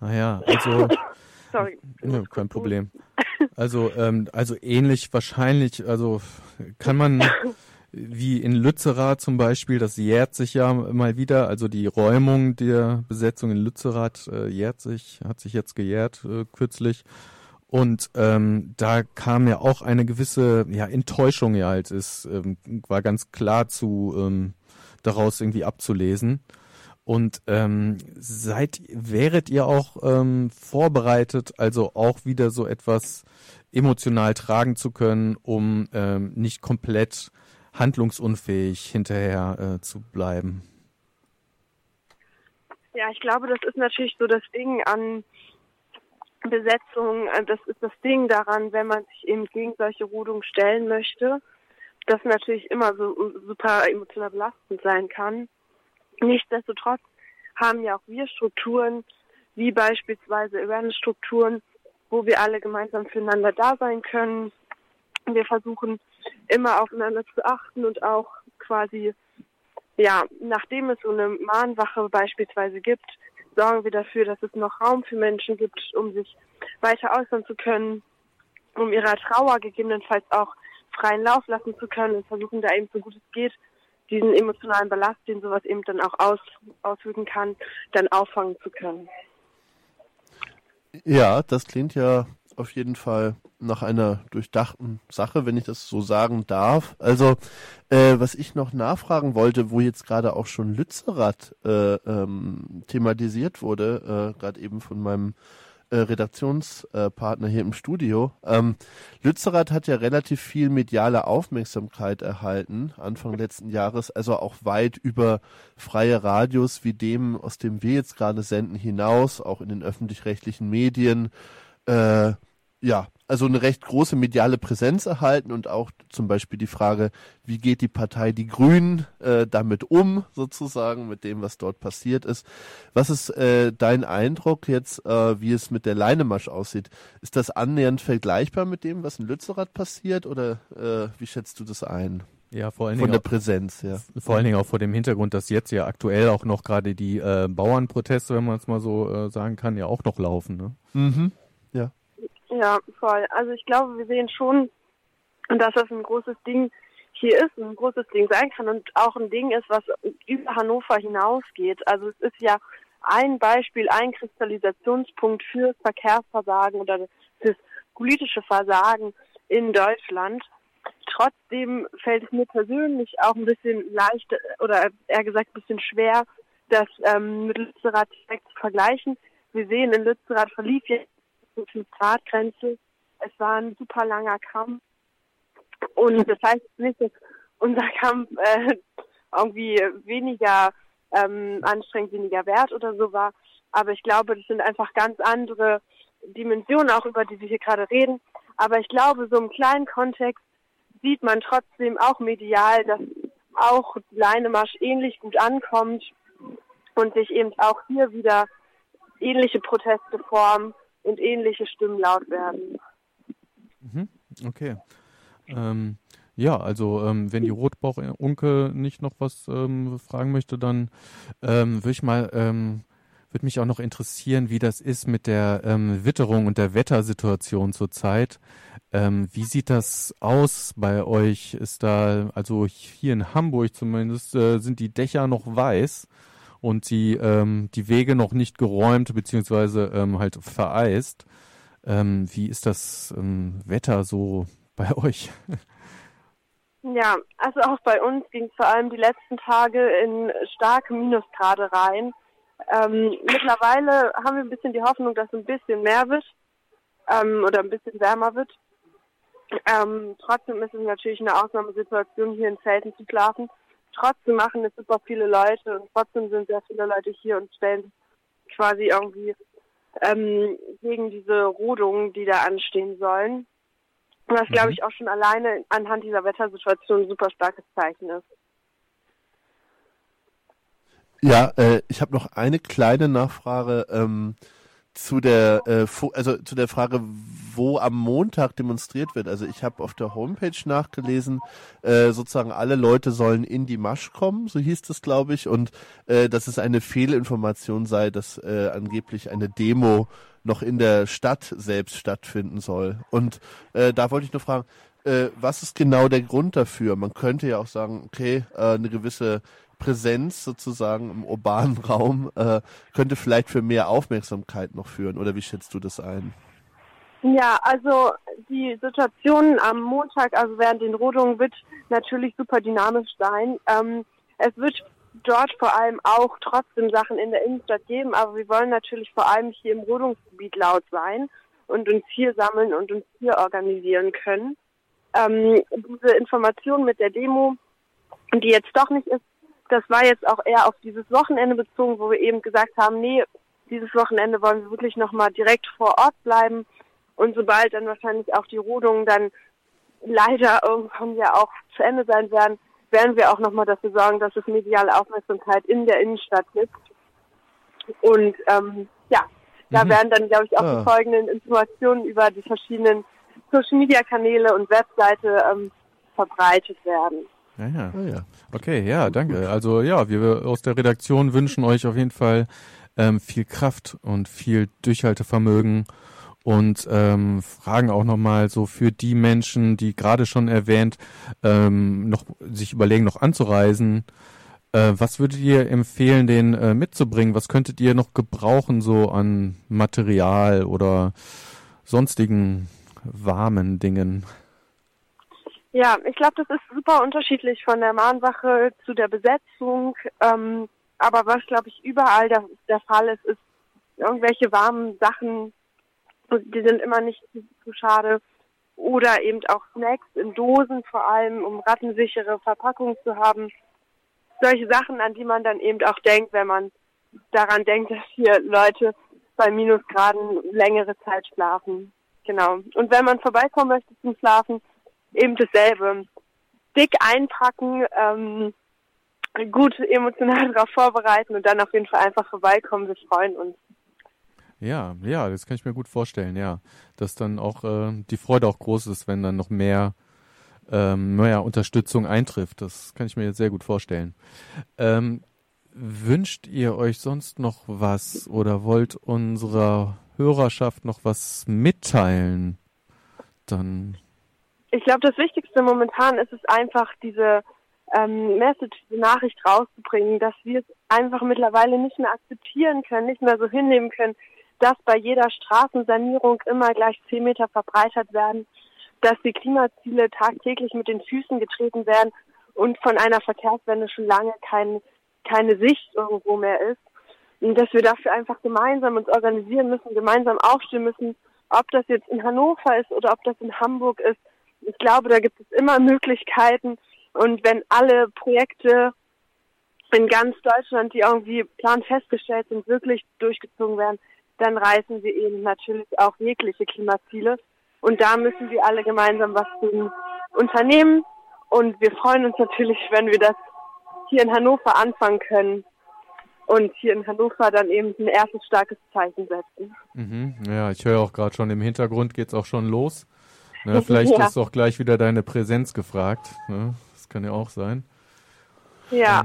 Naja, ah also Sorry. Ja, kein Problem. Also, ähm, also ähnlich wahrscheinlich, also kann man wie in Lützerath zum Beispiel, das jährt sich ja mal wieder, also die Räumung der Besetzung in Lützerath äh, jährt sich, hat sich jetzt gejährt äh, kürzlich. Und ähm, da kam ja auch eine gewisse ja, Enttäuschung ja halt ist, ähm, war ganz klar zu ähm, daraus irgendwie abzulesen. Und ähm, seid, wäret ihr auch ähm, vorbereitet, also auch wieder so etwas emotional tragen zu können, um ähm, nicht komplett handlungsunfähig hinterher äh, zu bleiben? Ja, ich glaube, das ist natürlich so das Ding an Besetzung, äh, das ist das Ding daran, wenn man sich eben gegen solche Rodungen stellen möchte, das natürlich immer so super emotional belastend sein kann. Nichtsdestotrotz haben ja auch wir Strukturen, wie beispielsweise Awareness-Strukturen, wo wir alle gemeinsam füreinander da sein können. Wir versuchen immer aufeinander zu achten und auch quasi, ja, nachdem es so eine Mahnwache beispielsweise gibt, sorgen wir dafür, dass es noch Raum für Menschen gibt, um sich weiter äußern zu können, um ihrer Trauer gegebenenfalls auch freien Lauf lassen zu können und versuchen da eben so gut es geht, diesen emotionalen Ballast, den sowas eben dann auch aus, auswirken kann, dann auffangen zu können. Ja, das klingt ja auf jeden Fall nach einer durchdachten Sache, wenn ich das so sagen darf. Also, äh, was ich noch nachfragen wollte, wo jetzt gerade auch schon Lützerath äh, ähm, thematisiert wurde, äh, gerade eben von meinem äh, Redaktionspartner hier im Studio. Ähm, Lützerath hat ja relativ viel mediale Aufmerksamkeit erhalten Anfang letzten Jahres, also auch weit über freie Radios wie dem, aus dem wir jetzt gerade senden, hinaus, auch in den öffentlich-rechtlichen Medien. Äh, ja, also eine recht große mediale Präsenz erhalten und auch zum Beispiel die Frage, wie geht die Partei Die Grünen äh, damit um, sozusagen, mit dem, was dort passiert ist. Was ist äh, dein Eindruck jetzt, äh, wie es mit der Leinemasch aussieht? Ist das annähernd vergleichbar mit dem, was in Lützerath passiert oder äh, wie schätzt du das ein? Ja, vor allen Von Dingen der Präsenz, ja. Vor allen Dingen auch vor dem Hintergrund, dass jetzt ja aktuell auch noch gerade die äh, Bauernproteste, wenn man es mal so äh, sagen kann, ja auch noch laufen. Ne? Mhm. Ja. Voll. Also ich glaube, wir sehen schon, dass das ein großes Ding hier ist, ein großes Ding sein kann und auch ein Ding ist, was über Hannover hinausgeht. Also es ist ja ein Beispiel, ein Kristallisationspunkt für Verkehrsversagen oder fürs politische Versagen in Deutschland. Trotzdem fällt es mir persönlich auch ein bisschen leicht oder eher gesagt ein bisschen schwer, das ähm, mit Lützerath direkt zu vergleichen. Wir sehen, in Lützerath verlief jetzt die 5-Grad-Grenze. Es war ein super langer Kampf. Und das heißt nicht, dass unser Kampf äh, irgendwie weniger ähm, anstrengend, weniger wert oder so war. Aber ich glaube, das sind einfach ganz andere Dimensionen, auch über die wir hier gerade reden. Aber ich glaube, so im kleinen Kontext sieht man trotzdem auch medial, dass auch Leinemarsch ähnlich gut ankommt und sich eben auch hier wieder ähnliche Proteste formen und ähnliche Stimmen laut werden. Mhm. Okay. Ähm, ja, also ähm, wenn die Rotbauchunke nicht noch was ähm, fragen möchte, dann ähm, würde ich mal, ähm, würde mich auch noch interessieren, wie das ist mit der ähm, Witterung und der Wettersituation zurzeit. Wie sieht das aus bei euch? Ist da, also hier in Hamburg zumindest, äh, sind die Dächer noch weiß und die, ähm, die Wege noch nicht geräumt beziehungsweise ähm, halt vereist. Ähm, wie ist das ähm, Wetter so bei euch? Ja, also auch bei uns ging es vor allem die letzten Tage in starke Minusgrade rein. Ähm, mittlerweile haben wir ein bisschen die Hoffnung, dass es ein bisschen mehr wird ähm, oder ein bisschen wärmer wird. Trotzdem ist es natürlich eine Ausnahmesituation, hier in Zelten zu schlafen. Trotzdem machen es super viele Leute und trotzdem sind sehr viele Leute hier und stellen quasi irgendwie ähm, gegen diese Rodungen, die da anstehen sollen. Was, mhm. glaube ich, auch schon alleine anhand dieser Wettersituation ein super starkes Zeichen ist. Ja, äh, ich habe noch eine kleine Nachfrage. Ähm, zu der äh, also zu der Frage, wo am Montag demonstriert wird. Also ich habe auf der Homepage nachgelesen, äh, sozusagen alle Leute sollen in die Masch kommen, so hieß es, glaube ich, und äh, dass es eine Fehlinformation sei, dass äh, angeblich eine Demo noch in der Stadt selbst stattfinden soll. Und äh, da wollte ich nur fragen, äh, was ist genau der Grund dafür? Man könnte ja auch sagen, okay, äh, eine gewisse Präsenz sozusagen im urbanen Raum äh, könnte vielleicht für mehr Aufmerksamkeit noch führen. Oder wie schätzt du das ein? Ja, also die Situation am Montag, also während den Rodungen, wird natürlich super dynamisch sein. Ähm, es wird dort vor allem auch trotzdem Sachen in der Innenstadt geben, aber wir wollen natürlich vor allem hier im Rodungsgebiet laut sein und uns hier sammeln und uns hier organisieren können. Ähm, diese Information mit der Demo, die jetzt doch nicht ist, das war jetzt auch eher auf dieses Wochenende bezogen, wo wir eben gesagt haben, nee, dieses Wochenende wollen wir wirklich nochmal direkt vor Ort bleiben und sobald dann wahrscheinlich auch die Rodungen dann leider irgendwann ja auch zu Ende sein werden, werden wir auch nochmal dafür sorgen, dass es mediale Aufmerksamkeit in der Innenstadt gibt. Und ähm, ja, da mhm. werden dann, glaube ich, auch ah. die folgenden Informationen über die verschiedenen Social-Media-Kanäle und Webseite ähm, verbreitet werden. Ja, ja. Ah, ja. Okay, ja, danke. Also ja, wir aus der Redaktion wünschen euch auf jeden Fall ähm, viel Kraft und viel Durchhaltevermögen und ähm, fragen auch nochmal so für die Menschen, die gerade schon erwähnt, ähm, noch sich überlegen, noch anzureisen. Äh, was würdet ihr empfehlen, den äh, mitzubringen? Was könntet ihr noch gebrauchen, so an Material oder sonstigen warmen Dingen? Ja, ich glaube, das ist super unterschiedlich von der Mahnwache zu der Besetzung. Ähm, aber was, glaube ich, überall der, der Fall ist, ist irgendwelche warmen Sachen die sind immer nicht zu, zu schade. Oder eben auch Snacks in Dosen vor allem, um rattensichere Verpackungen zu haben. Solche Sachen, an die man dann eben auch denkt, wenn man daran denkt, dass hier Leute bei Minusgraden längere Zeit schlafen. Genau. Und wenn man vorbeikommen möchte zum Schlafen, eben dasselbe. Dick einpacken, ähm, gut emotional darauf vorbereiten und dann auf jeden Fall einfach vorbeikommen. Wir freuen uns. Ja, ja, das kann ich mir gut vorstellen, ja. Dass dann auch äh, die Freude auch groß ist, wenn dann noch mehr, ähm, mehr Unterstützung eintrifft. Das kann ich mir jetzt sehr gut vorstellen. Ähm, wünscht ihr euch sonst noch was oder wollt unserer Hörerschaft noch was mitteilen? Dann. Ich glaube, das Wichtigste momentan ist es einfach, diese ähm, Message, diese Nachricht rauszubringen, dass wir es einfach mittlerweile nicht mehr akzeptieren können, nicht mehr so hinnehmen können, dass bei jeder Straßensanierung immer gleich zehn Meter verbreitert werden, dass die Klimaziele tagtäglich mit den Füßen getreten werden und von einer Verkehrswende schon lange kein, keine Sicht irgendwo mehr ist. Und dass wir dafür einfach gemeinsam uns organisieren müssen, gemeinsam aufstehen müssen, ob das jetzt in Hannover ist oder ob das in Hamburg ist. Ich glaube, da gibt es immer Möglichkeiten. Und wenn alle Projekte in ganz Deutschland, die irgendwie plan festgestellt sind, wirklich durchgezogen werden, dann reißen wir eben natürlich auch jegliche Klimaziele. Und da müssen wir alle gemeinsam was unternehmen. Und wir freuen uns natürlich, wenn wir das hier in Hannover anfangen können und hier in Hannover dann eben ein erstes starkes Zeichen setzen. Mhm. Ja, ich höre auch gerade schon im Hintergrund geht es auch schon los. Ne, vielleicht ja. ist auch gleich wieder deine Präsenz gefragt. Ne? Das kann ja auch sein. Ja.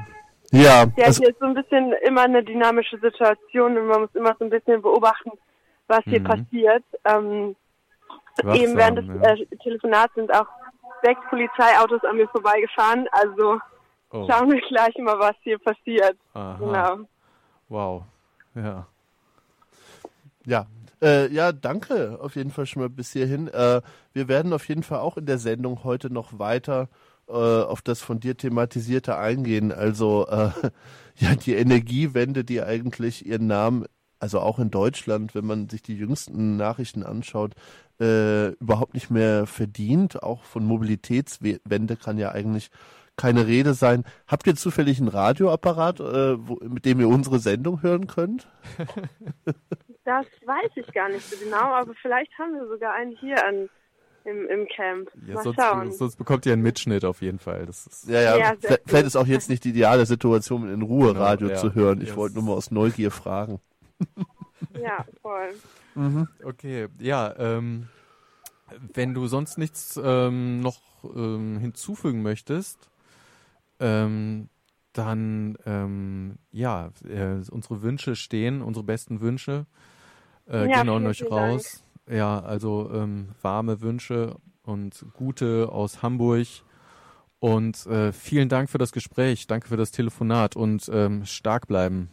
Ja. Ja, hier ist so ein bisschen immer eine dynamische Situation und man muss immer so ein bisschen beobachten, was hier mhm. passiert. Ähm, Wachsam, eben während des ja. äh, Telefonats sind auch sechs Polizeiautos an mir vorbeigefahren, also oh. schauen wir gleich mal, was hier passiert. Aha. Genau. Wow. Ja. Ja, äh, ja, danke auf jeden Fall schon mal bis hierhin. Äh, wir werden auf jeden Fall auch in der Sendung heute noch weiter äh, auf das von dir thematisierte eingehen. Also äh, ja, die Energiewende, die eigentlich ihren Namen, also auch in Deutschland, wenn man sich die jüngsten Nachrichten anschaut, äh, überhaupt nicht mehr verdient. Auch von Mobilitätswende kann ja eigentlich keine Rede sein. Habt ihr zufällig einen Radioapparat, äh, wo, mit dem ihr unsere Sendung hören könnt? Das weiß ich gar nicht so genau, aber vielleicht haben wir sogar einen hier an im, im Camp. Ja, Mal sonst, schauen. sonst bekommt ihr einen Mitschnitt auf jeden Fall. Das ist ja, ja, ja vielleicht ist auch jetzt nicht die ideale Situation, in Ruhe genau, Radio ja, zu hören. Ich yes. wollte nur mal aus Neugier fragen. Ja, voll. Mhm. Okay, ja, ähm, wenn du sonst nichts ähm, noch ähm, hinzufügen möchtest, ähm, dann ähm, ja, äh, unsere Wünsche stehen, unsere besten Wünsche äh, ja, gehen an euch raus. Dank. Ja, also ähm, warme Wünsche und gute aus Hamburg. Und äh, vielen Dank für das Gespräch, danke für das Telefonat und ähm, stark bleiben.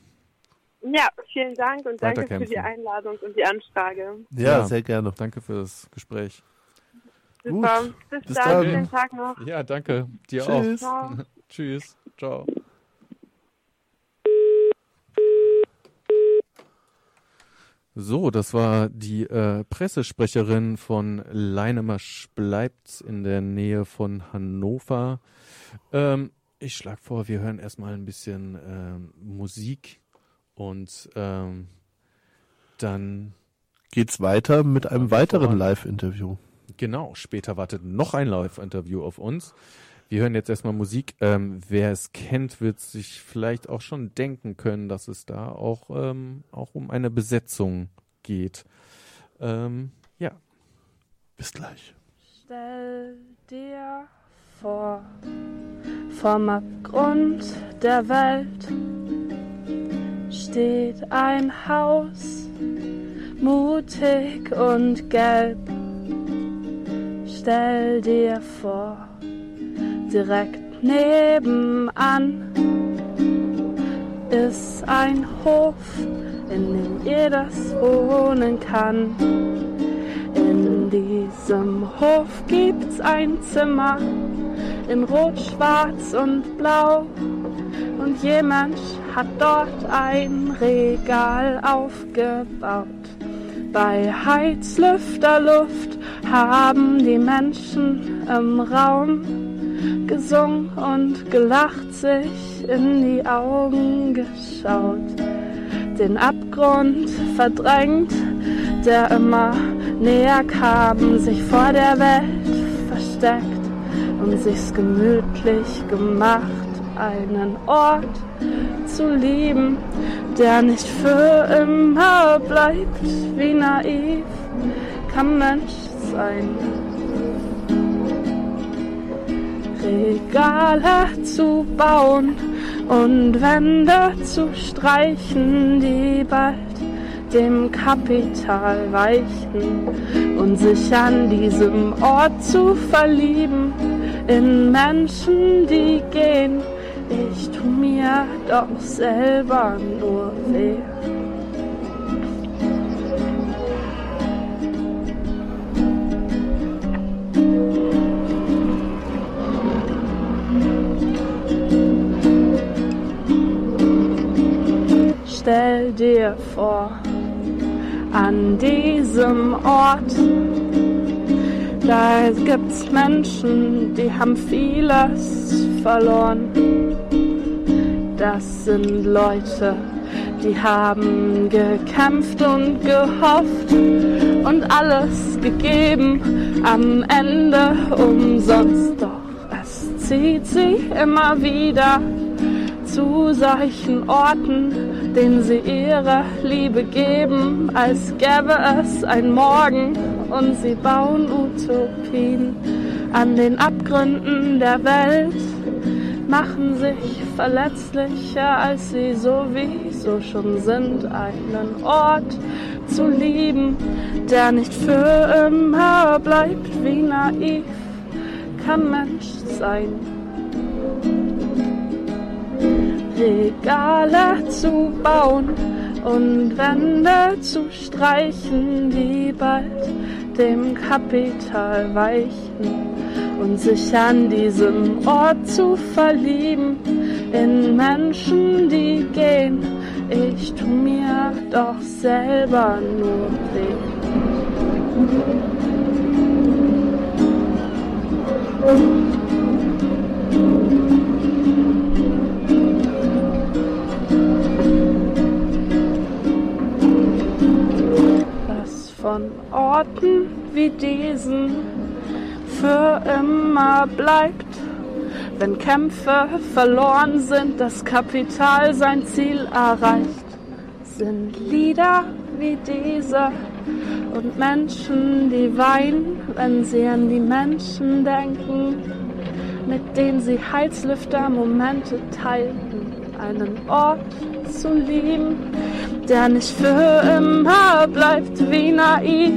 Ja, vielen Dank und danke für die Einladung und die Anfrage. Ja, ja, sehr gerne. Danke für das Gespräch. Super. Gut. Bis, Bis dann. dann. Schönen Tag noch. Ja, danke. Dir Tschüss. auch. Tschüss. Ciao. So, das war die äh, Pressesprecherin von Leinemasch bleibt in der Nähe von Hannover. Ähm, ich schlage vor, wir hören erstmal ein bisschen ähm, Musik und ähm, dann geht's weiter mit einem weiteren Live-Interview. Genau, später wartet noch ein Live-Interview auf uns. Wir hören jetzt erstmal Musik. Ähm, wer es kennt, wird sich vielleicht auch schon denken können, dass es da auch, ähm, auch um eine Besetzung geht. Ähm, ja, bis gleich. Stell dir vor, vom Abgrund der Welt steht ein Haus, mutig und gelb. Stell dir vor, direkt nebenan ist ein Hof, in dem jedes wohnen kann. In diesem Hof gibt's ein Zimmer in Rot, Schwarz und Blau. Und je Mensch hat dort ein Regal aufgebaut. Bei Heizlüfterluft haben die Menschen im Raum gesungen und gelacht, sich in die Augen geschaut, den Abgrund verdrängt, der immer näher kam, sich vor der Welt versteckt und sich's gemütlich gemacht, einen Ort zu lieben, der nicht für immer bleibt, wie naiv kann Mensch sein. Regale zu bauen und Wände zu streichen, die bald dem Kapital weichen und sich an diesem Ort zu verlieben in Menschen, die gehen. Ich tu mir doch selber nur weh. Stell dir vor, an diesem Ort, da gibt's Menschen, die haben vieles verloren. Das sind Leute, die haben gekämpft und gehofft und alles gegeben, am Ende umsonst. Doch es zieht sie immer wieder zu solchen Orten, denen sie ihre Liebe geben, als gäbe es ein Morgen und sie bauen Utopien an den Abgründen der Welt, machen sich verletzlicher, als sie sowieso schon sind, einen Ort zu lieben, der nicht für immer bleibt, wie naiv kann Mensch sein. Regale zu bauen und Wände zu streichen, die bald dem Kapital weichen und sich an diesem Ort zu verlieben in Menschen, die gehen. Ich tu mir doch selber nur weh. Von Orten wie diesen für immer bleibt. Wenn Kämpfe verloren sind, das Kapital sein Ziel erreicht, sind Lieder wie diese und Menschen, die weinen, wenn sie an die Menschen denken, mit denen sie Heizlüfter-Momente teilten, einen Ort zu lieben, der nicht für immer bleibt, wie naiv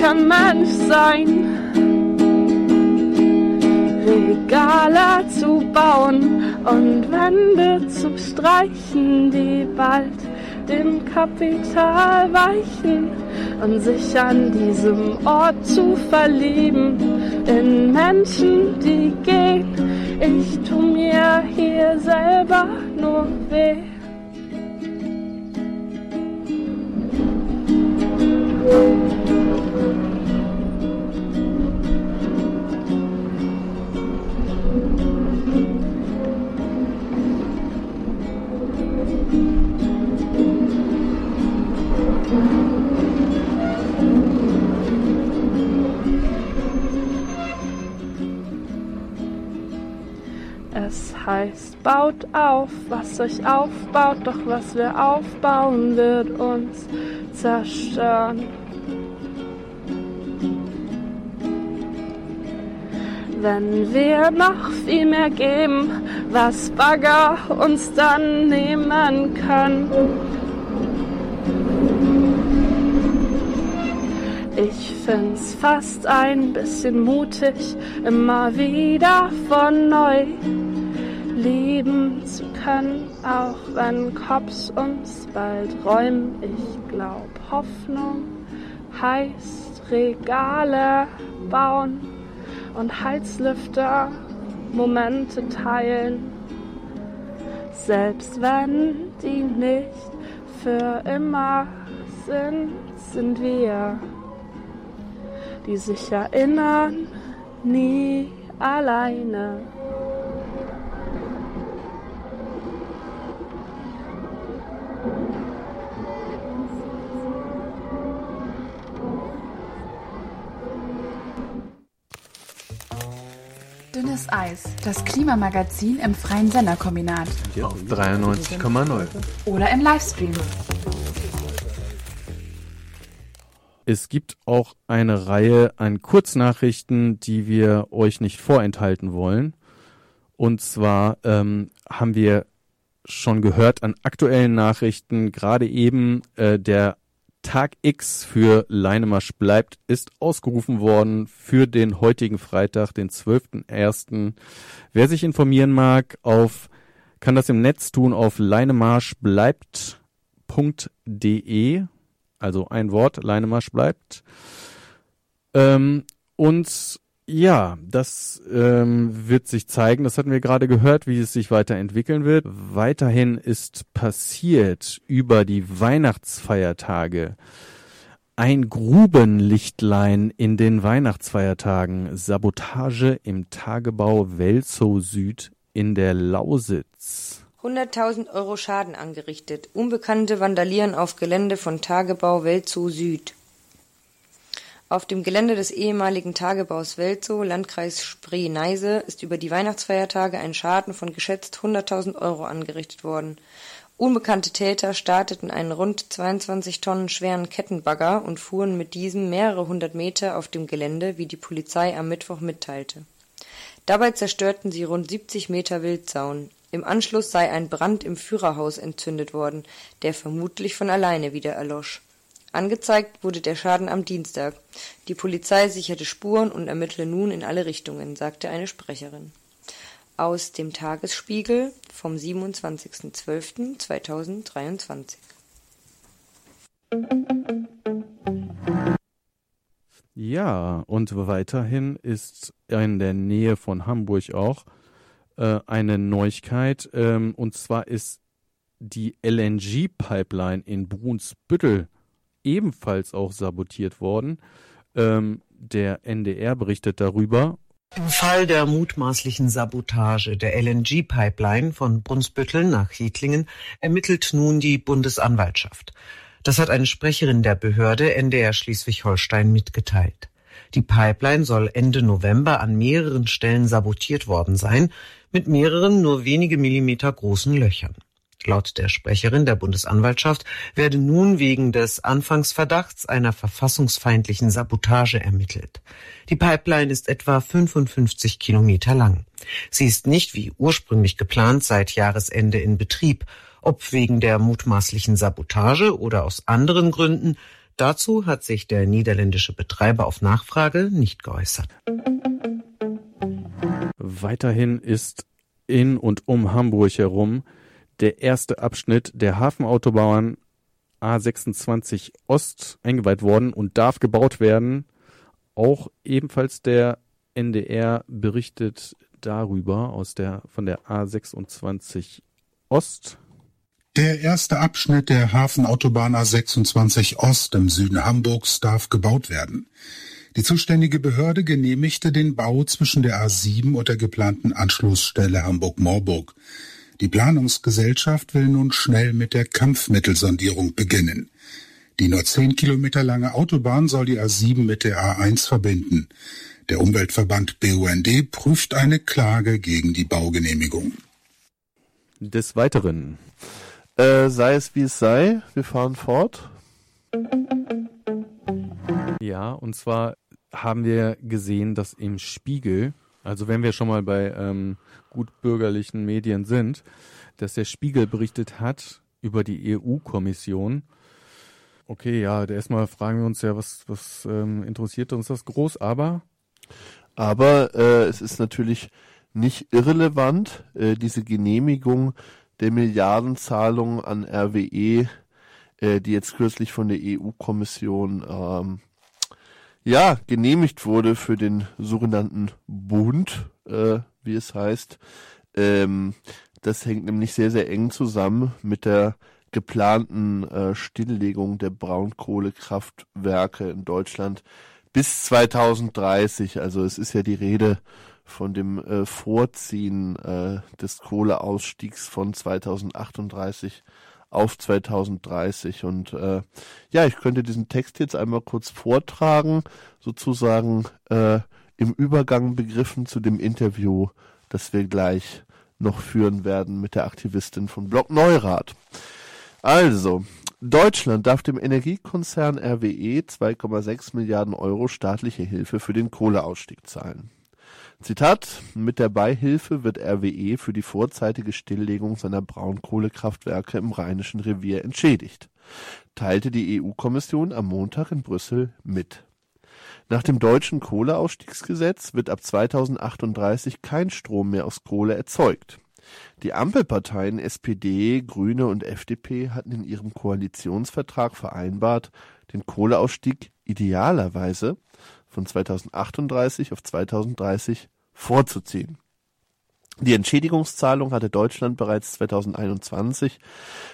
kann Mensch sein. Regale zu bauen und Wände zu streichen, die bald dem Kapital weichen und sich an diesem Ort zu verlieben in Menschen, die gehen. Ich tu mir hier selber nur weh. Es heißt, baut auf, was euch aufbaut, doch was wir aufbauen, wird uns zerstören. Wenn wir noch viel mehr geben, was Bagger uns dann nehmen können. Ich find's fast ein bisschen mutig, immer wieder von neu lieben zu können, auch wenn Cops uns bald räumen. Ich glaub, Hoffnung heißt Regale bauen und Heizlüfter Momente teilen, selbst wenn die nicht für immer sind, sind wir, die sich erinnern, nie alleine. Dünnes Eis, das Klimamagazin im freien Senderkombinat. Auf 93,0. Oder im Livestream. Es gibt auch eine Reihe an Kurznachrichten, die wir euch nicht vorenthalten wollen. Und zwar ähm, haben wir schon gehört an aktuellen Nachrichten, gerade eben äh, der Tag X für Leinemarsch bleibt, ist ausgerufen worden für den heutigen Freitag, den 12.01. Wer sich informieren mag, auf, kann das im Netz tun auf leinemarschbleibt.de, also ein Wort, Leinemarsch bleibt. Ähm, und ja, das ähm, wird sich zeigen. Das hatten wir gerade gehört, wie es sich weiterentwickeln wird. Weiterhin ist passiert über die Weihnachtsfeiertage ein Grubenlichtlein in den Weihnachtsfeiertagen. Sabotage im Tagebau Welzow Süd in der Lausitz. 100.000 Euro Schaden angerichtet. Unbekannte vandalieren auf Gelände von Tagebau Welzow Süd. Auf dem Gelände des ehemaligen Tagebaus Welzow, Landkreis Spree-Neise, ist über die Weihnachtsfeiertage ein Schaden von geschätzt 100.000 Euro angerichtet worden. Unbekannte Täter starteten einen rund 22 Tonnen schweren Kettenbagger und fuhren mit diesem mehrere hundert Meter auf dem Gelände, wie die Polizei am Mittwoch mitteilte. Dabei zerstörten sie rund 70 Meter Wildzaun. Im Anschluss sei ein Brand im Führerhaus entzündet worden, der vermutlich von alleine wieder erlosch. Angezeigt wurde der Schaden am Dienstag. Die Polizei sicherte Spuren und ermittle nun in alle Richtungen, sagte eine Sprecherin. Aus dem Tagesspiegel vom 27.12.2023. Ja, und weiterhin ist in der Nähe von Hamburg auch äh, eine Neuigkeit. Ähm, und zwar ist die LNG-Pipeline in Brunsbüttel ebenfalls auch sabotiert worden. Ähm, der NDR berichtet darüber. Im Fall der mutmaßlichen Sabotage der LNG-Pipeline von Brunsbüttel nach Hiedlingen ermittelt nun die Bundesanwaltschaft. Das hat eine Sprecherin der Behörde NDR Schleswig-Holstein mitgeteilt. Die Pipeline soll Ende November an mehreren Stellen sabotiert worden sein, mit mehreren nur wenige Millimeter großen Löchern. Laut der Sprecherin der Bundesanwaltschaft werde nun wegen des Anfangsverdachts einer verfassungsfeindlichen Sabotage ermittelt. Die Pipeline ist etwa 55 Kilometer lang. Sie ist nicht wie ursprünglich geplant seit Jahresende in Betrieb. Ob wegen der mutmaßlichen Sabotage oder aus anderen Gründen, dazu hat sich der niederländische Betreiber auf Nachfrage nicht geäußert. Weiterhin ist in und um Hamburg herum der erste Abschnitt der Hafenautobahn A26 Ost eingeweiht worden und darf gebaut werden. Auch ebenfalls der NDR berichtet darüber aus der von der A26 Ost. Der erste Abschnitt der Hafenautobahn A26 Ost im Süden Hamburgs darf gebaut werden. Die zuständige Behörde genehmigte den Bau zwischen der A7 und der geplanten Anschlussstelle Hamburg-Morburg. Die Planungsgesellschaft will nun schnell mit der Kampfmittelsondierung beginnen. Die nur zehn Kilometer lange Autobahn soll die A7 mit der A1 verbinden. Der Umweltverband BUND prüft eine Klage gegen die Baugenehmigung. Des Weiteren. Äh, sei es wie es sei, wir fahren fort. Ja, und zwar haben wir gesehen, dass im Spiegel, also wenn wir schon mal bei ähm, gutbürgerlichen Medien sind, dass der Spiegel berichtet hat über die EU-Kommission. Okay, ja, erstmal fragen wir uns ja, was, was ähm, interessiert uns das groß, aber aber äh, es ist natürlich nicht irrelevant, äh, diese Genehmigung der Milliardenzahlungen an RWE, äh, die jetzt kürzlich von der EU-Kommission ähm, ja genehmigt wurde für den sogenannten Bund, äh, wie es heißt. Ähm, das hängt nämlich sehr, sehr eng zusammen mit der geplanten äh, Stilllegung der Braunkohlekraftwerke in Deutschland bis 2030. Also es ist ja die Rede von dem äh, Vorziehen äh, des Kohleausstiegs von 2038 auf 2030. Und äh, ja, ich könnte diesen Text jetzt einmal kurz vortragen, sozusagen äh, im Übergang begriffen zu dem Interview, das wir gleich noch führen werden mit der Aktivistin von Block Neurath. Also, Deutschland darf dem Energiekonzern RWE 2,6 Milliarden Euro staatliche Hilfe für den Kohleausstieg zahlen. Zitat, mit der Beihilfe wird RWE für die vorzeitige Stilllegung seiner Braunkohlekraftwerke im Rheinischen Revier entschädigt, teilte die EU-Kommission am Montag in Brüssel mit. Nach dem deutschen Kohleausstiegsgesetz wird ab 2038 kein Strom mehr aus Kohle erzeugt. Die Ampelparteien SPD, Grüne und FDP hatten in ihrem Koalitionsvertrag vereinbart, den Kohleausstieg idealerweise von 2038 auf 2030 vorzuziehen. Die Entschädigungszahlung hatte Deutschland bereits 2021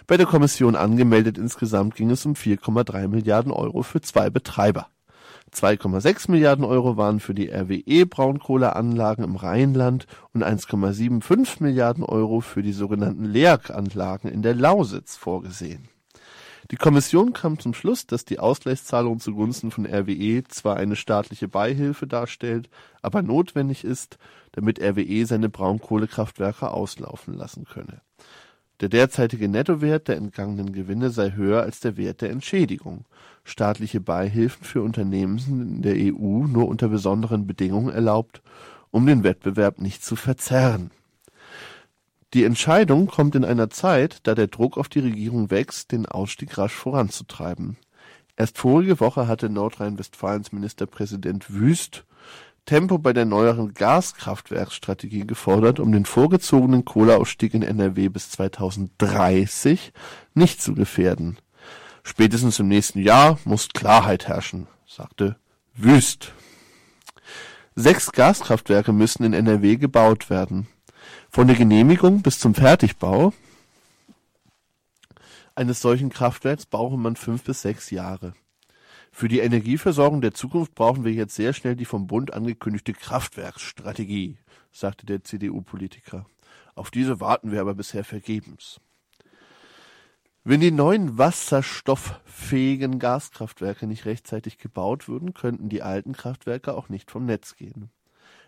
bei der Kommission angemeldet. Insgesamt ging es um 4,3 Milliarden Euro für zwei Betreiber. 2,6 Milliarden Euro waren für die RWE Braunkohleanlagen im Rheinland und 1,75 Milliarden Euro für die sogenannten LEAG-Anlagen in der Lausitz vorgesehen. Die Kommission kam zum Schluss, dass die Ausgleichszahlung zugunsten von RWE zwar eine staatliche Beihilfe darstellt, aber notwendig ist, damit RWE seine Braunkohlekraftwerke auslaufen lassen könne. Der derzeitige Nettowert der entgangenen Gewinne sei höher als der Wert der Entschädigung. Staatliche Beihilfen für Unternehmen sind in der EU nur unter besonderen Bedingungen erlaubt, um den Wettbewerb nicht zu verzerren. Die Entscheidung kommt in einer Zeit, da der Druck auf die Regierung wächst, den Ausstieg rasch voranzutreiben. Erst vorige Woche hatte Nordrhein-Westfalens Ministerpräsident Wüst Tempo bei der neueren Gaskraftwerksstrategie gefordert, um den vorgezogenen Kohleausstieg in NRW bis 2030 nicht zu gefährden. Spätestens im nächsten Jahr muss Klarheit herrschen, sagte Wüst. Sechs Gaskraftwerke müssen in NRW gebaut werden. Von der Genehmigung bis zum Fertigbau eines solchen Kraftwerks brauche man fünf bis sechs Jahre. Für die Energieversorgung der Zukunft brauchen wir jetzt sehr schnell die vom Bund angekündigte Kraftwerksstrategie, sagte der CDU-Politiker. Auf diese warten wir aber bisher vergebens. Wenn die neuen wasserstofffähigen Gaskraftwerke nicht rechtzeitig gebaut würden, könnten die alten Kraftwerke auch nicht vom Netz gehen.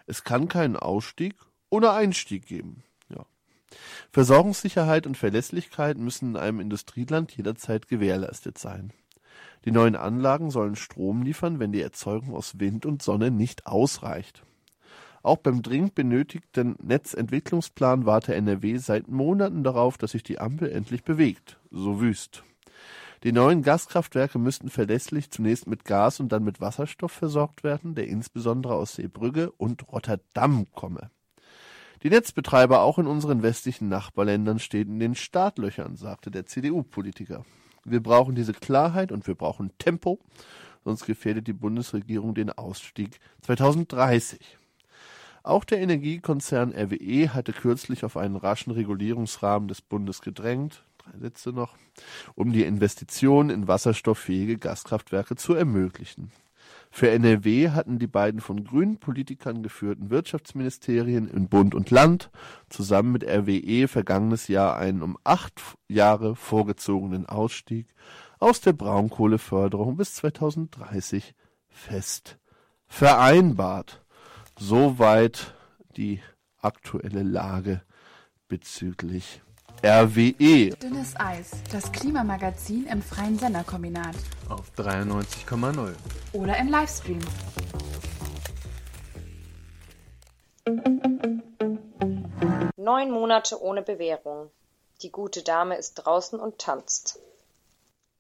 Es kann keinen Ausstieg ohne Einstieg geben. Ja. Versorgungssicherheit und Verlässlichkeit müssen in einem Industrieland jederzeit gewährleistet sein. Die neuen Anlagen sollen Strom liefern, wenn die Erzeugung aus Wind und Sonne nicht ausreicht. Auch beim dringend benötigten Netzentwicklungsplan warte NRW seit Monaten darauf, dass sich die Ampel endlich bewegt. So wüst. Die neuen Gaskraftwerke müssten verlässlich zunächst mit Gas und dann mit Wasserstoff versorgt werden, der insbesondere aus Seebrügge und Rotterdam komme. Die Netzbetreiber auch in unseren westlichen Nachbarländern stehen in den Startlöchern, sagte der CDU-Politiker. Wir brauchen diese Klarheit und wir brauchen Tempo, sonst gefährdet die Bundesregierung den Ausstieg 2030. Auch der Energiekonzern RWE hatte kürzlich auf einen raschen Regulierungsrahmen des Bundes gedrängt, drei Sätze noch, um die Investitionen in wasserstofffähige Gaskraftwerke zu ermöglichen. Für NRW hatten die beiden von grünen Politikern geführten Wirtschaftsministerien in Bund und Land zusammen mit RWE vergangenes Jahr einen um acht Jahre vorgezogenen Ausstieg aus der Braunkohleförderung bis 2030 fest vereinbart. Soweit die aktuelle Lage bezüglich RWE. Dünnes Eis, das Klimamagazin im freien Senderkombinat. Auf 93,0. Oder im Livestream. Neun Monate ohne Bewährung. Die gute Dame ist draußen und tanzt.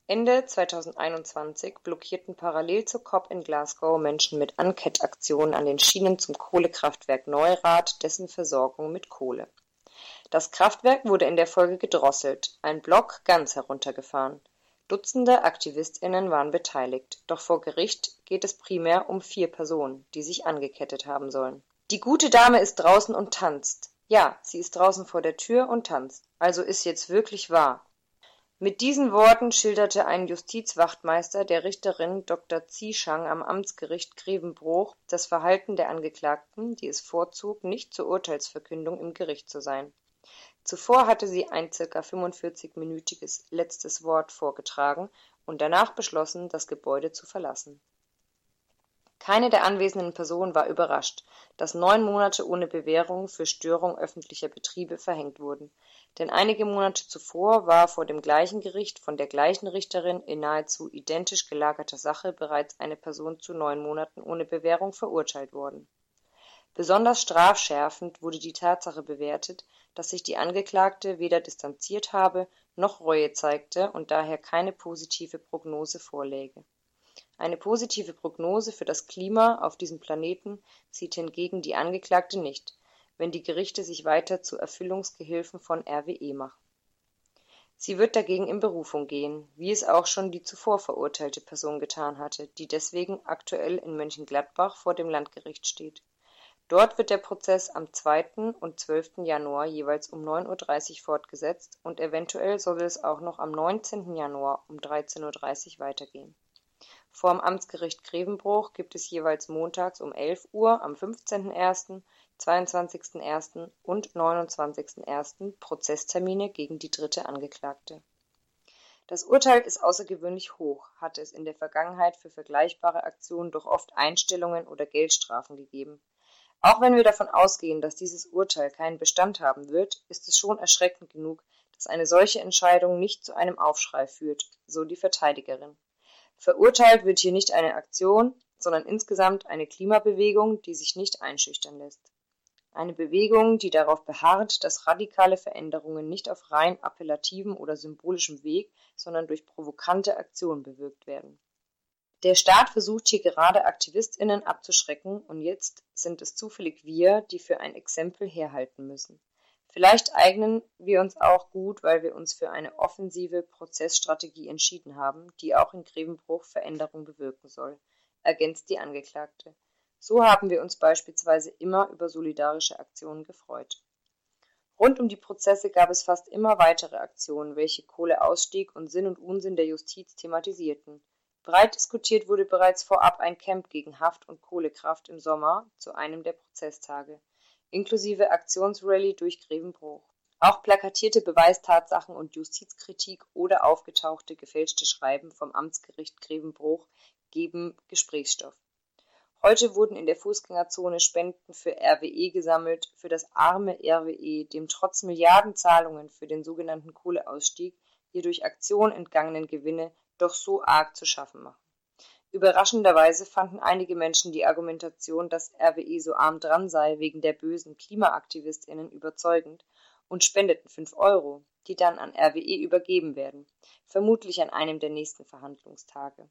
Ende 2021 blockierten parallel zur COP in Glasgow Menschen mit Ankettaktionen an den Schienen zum Kohlekraftwerk Neurath dessen Versorgung mit Kohle. Das Kraftwerk wurde in der Folge gedrosselt, ein Block ganz heruntergefahren. Dutzende AktivistInnen waren beteiligt, doch vor Gericht geht es primär um vier Personen, die sich angekettet haben sollen. Die gute Dame ist draußen und tanzt. Ja, sie ist draußen vor der Tür und tanzt. Also ist jetzt wirklich wahr. Mit diesen Worten schilderte ein Justizwachtmeister der Richterin Dr. Zieschang am Amtsgericht Grevenbroich das Verhalten der Angeklagten, die es vorzog, nicht zur Urteilsverkündung im Gericht zu sein. Zuvor hatte sie ein circa 45-minütiges letztes Wort vorgetragen und danach beschlossen, das Gebäude zu verlassen. Keine der anwesenden Personen war überrascht, dass neun Monate ohne Bewährung für Störung öffentlicher Betriebe verhängt wurden denn einige Monate zuvor war vor dem gleichen Gericht von der gleichen Richterin in nahezu identisch gelagerter Sache bereits eine Person zu neun Monaten ohne Bewährung verurteilt worden. Besonders strafschärfend wurde die Tatsache bewertet, dass sich die Angeklagte weder distanziert habe noch Reue zeigte und daher keine positive Prognose vorläge. Eine positive Prognose für das Klima auf diesem Planeten sieht hingegen die Angeklagte nicht wenn die Gerichte sich weiter zu Erfüllungsgehilfen von RWE machen. Sie wird dagegen in Berufung gehen, wie es auch schon die zuvor verurteilte Person getan hatte, die deswegen aktuell in Mönchengladbach vor dem Landgericht steht. Dort wird der Prozess am 2. und 12. Januar jeweils um 9.30 Uhr fortgesetzt und eventuell soll es auch noch am 19. Januar um 13.30 Uhr weitergehen. Vor dem Amtsgericht Grevenbruch gibt es jeweils montags um 11 Uhr am 15.01., 22.01. und 29.01. Prozesstermine gegen die dritte Angeklagte. Das Urteil ist außergewöhnlich hoch, hatte es in der Vergangenheit für vergleichbare Aktionen doch oft Einstellungen oder Geldstrafen gegeben. Auch wenn wir davon ausgehen, dass dieses Urteil keinen Bestand haben wird, ist es schon erschreckend genug, dass eine solche Entscheidung nicht zu einem Aufschrei führt, so die Verteidigerin. Verurteilt wird hier nicht eine Aktion, sondern insgesamt eine Klimabewegung, die sich nicht einschüchtern lässt. Eine Bewegung, die darauf beharrt, dass radikale Veränderungen nicht auf rein appellativen oder symbolischem Weg, sondern durch provokante Aktionen bewirkt werden. Der Staat versucht hier gerade AktivistInnen abzuschrecken und jetzt sind es zufällig wir, die für ein Exempel herhalten müssen. Vielleicht eignen wir uns auch gut, weil wir uns für eine offensive Prozessstrategie entschieden haben, die auch in Grevenbruch Veränderung bewirken soll, ergänzt die Angeklagte. So haben wir uns beispielsweise immer über solidarische Aktionen gefreut. Rund um die Prozesse gab es fast immer weitere Aktionen, welche Kohleausstieg und Sinn und Unsinn der Justiz thematisierten. Breit diskutiert wurde bereits vorab ein Camp gegen Haft und Kohlekraft im Sommer zu einem der Prozesstage inklusive Aktionsrallye durch Grevenbroich. Auch plakatierte Beweistatsachen und Justizkritik oder aufgetauchte gefälschte Schreiben vom Amtsgericht Grevenbroich geben Gesprächsstoff. Heute wurden in der Fußgängerzone Spenden für RWE gesammelt, für das arme RWE, dem trotz Milliardenzahlungen für den sogenannten Kohleausstieg ihr durch Aktion entgangenen Gewinne doch so arg zu schaffen machen. Überraschenderweise fanden einige Menschen die Argumentation, dass RWE so arm dran sei wegen der bösen KlimaaktivistInnen überzeugend und spendeten fünf Euro, die dann an RWE übergeben werden, vermutlich an einem der nächsten Verhandlungstage.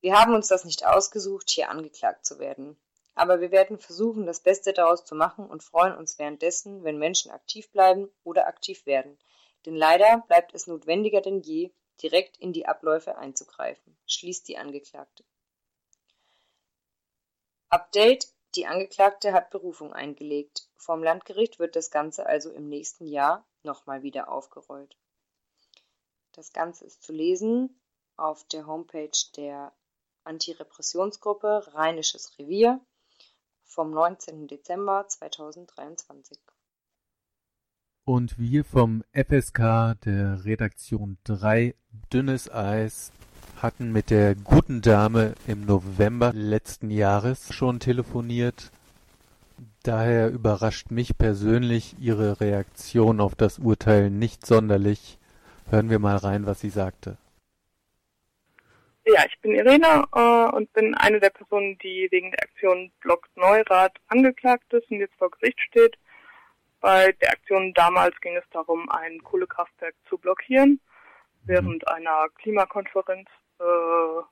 Wir haben uns das nicht ausgesucht, hier angeklagt zu werden. Aber wir werden versuchen, das Beste daraus zu machen und freuen uns währenddessen, wenn Menschen aktiv bleiben oder aktiv werden. Denn leider bleibt es notwendiger denn je, direkt in die Abläufe einzugreifen, schließt die Angeklagte. Update Die Angeklagte hat Berufung eingelegt. Vom Landgericht wird das Ganze also im nächsten Jahr nochmal wieder aufgerollt. Das Ganze ist zu lesen auf der Homepage der Antirepressionsgruppe Rheinisches Revier vom 19. Dezember 2023. Und wir vom FSK der Redaktion 3 Dünnes Eis hatten mit der guten Dame im November letzten Jahres schon telefoniert. Daher überrascht mich persönlich ihre Reaktion auf das Urteil nicht sonderlich. Hören wir mal rein, was sie sagte. Ja, ich bin Irene äh, und bin eine der Personen, die wegen der Aktion Block Neurad angeklagt ist und jetzt vor Gericht steht. Bei der Aktion damals ging es darum, ein Kohlekraftwerk zu blockieren, während mhm. einer Klimakonferenz äh,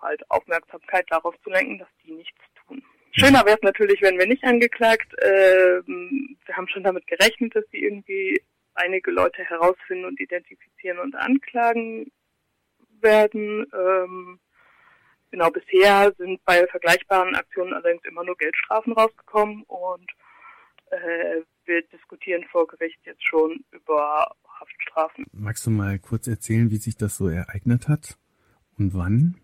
halt Aufmerksamkeit darauf zu lenken, dass die nichts tun. Schöner wäre es natürlich, wenn wir nicht angeklagt. Äh, wir haben schon damit gerechnet, dass sie irgendwie einige Leute herausfinden und identifizieren und anklagen werden. Ähm, genau, bisher sind bei vergleichbaren Aktionen allerdings immer nur Geldstrafen rausgekommen und äh, wir diskutieren vor Gericht jetzt schon über Haftstrafen. Magst du mal kurz erzählen, wie sich das so ereignet hat und wann?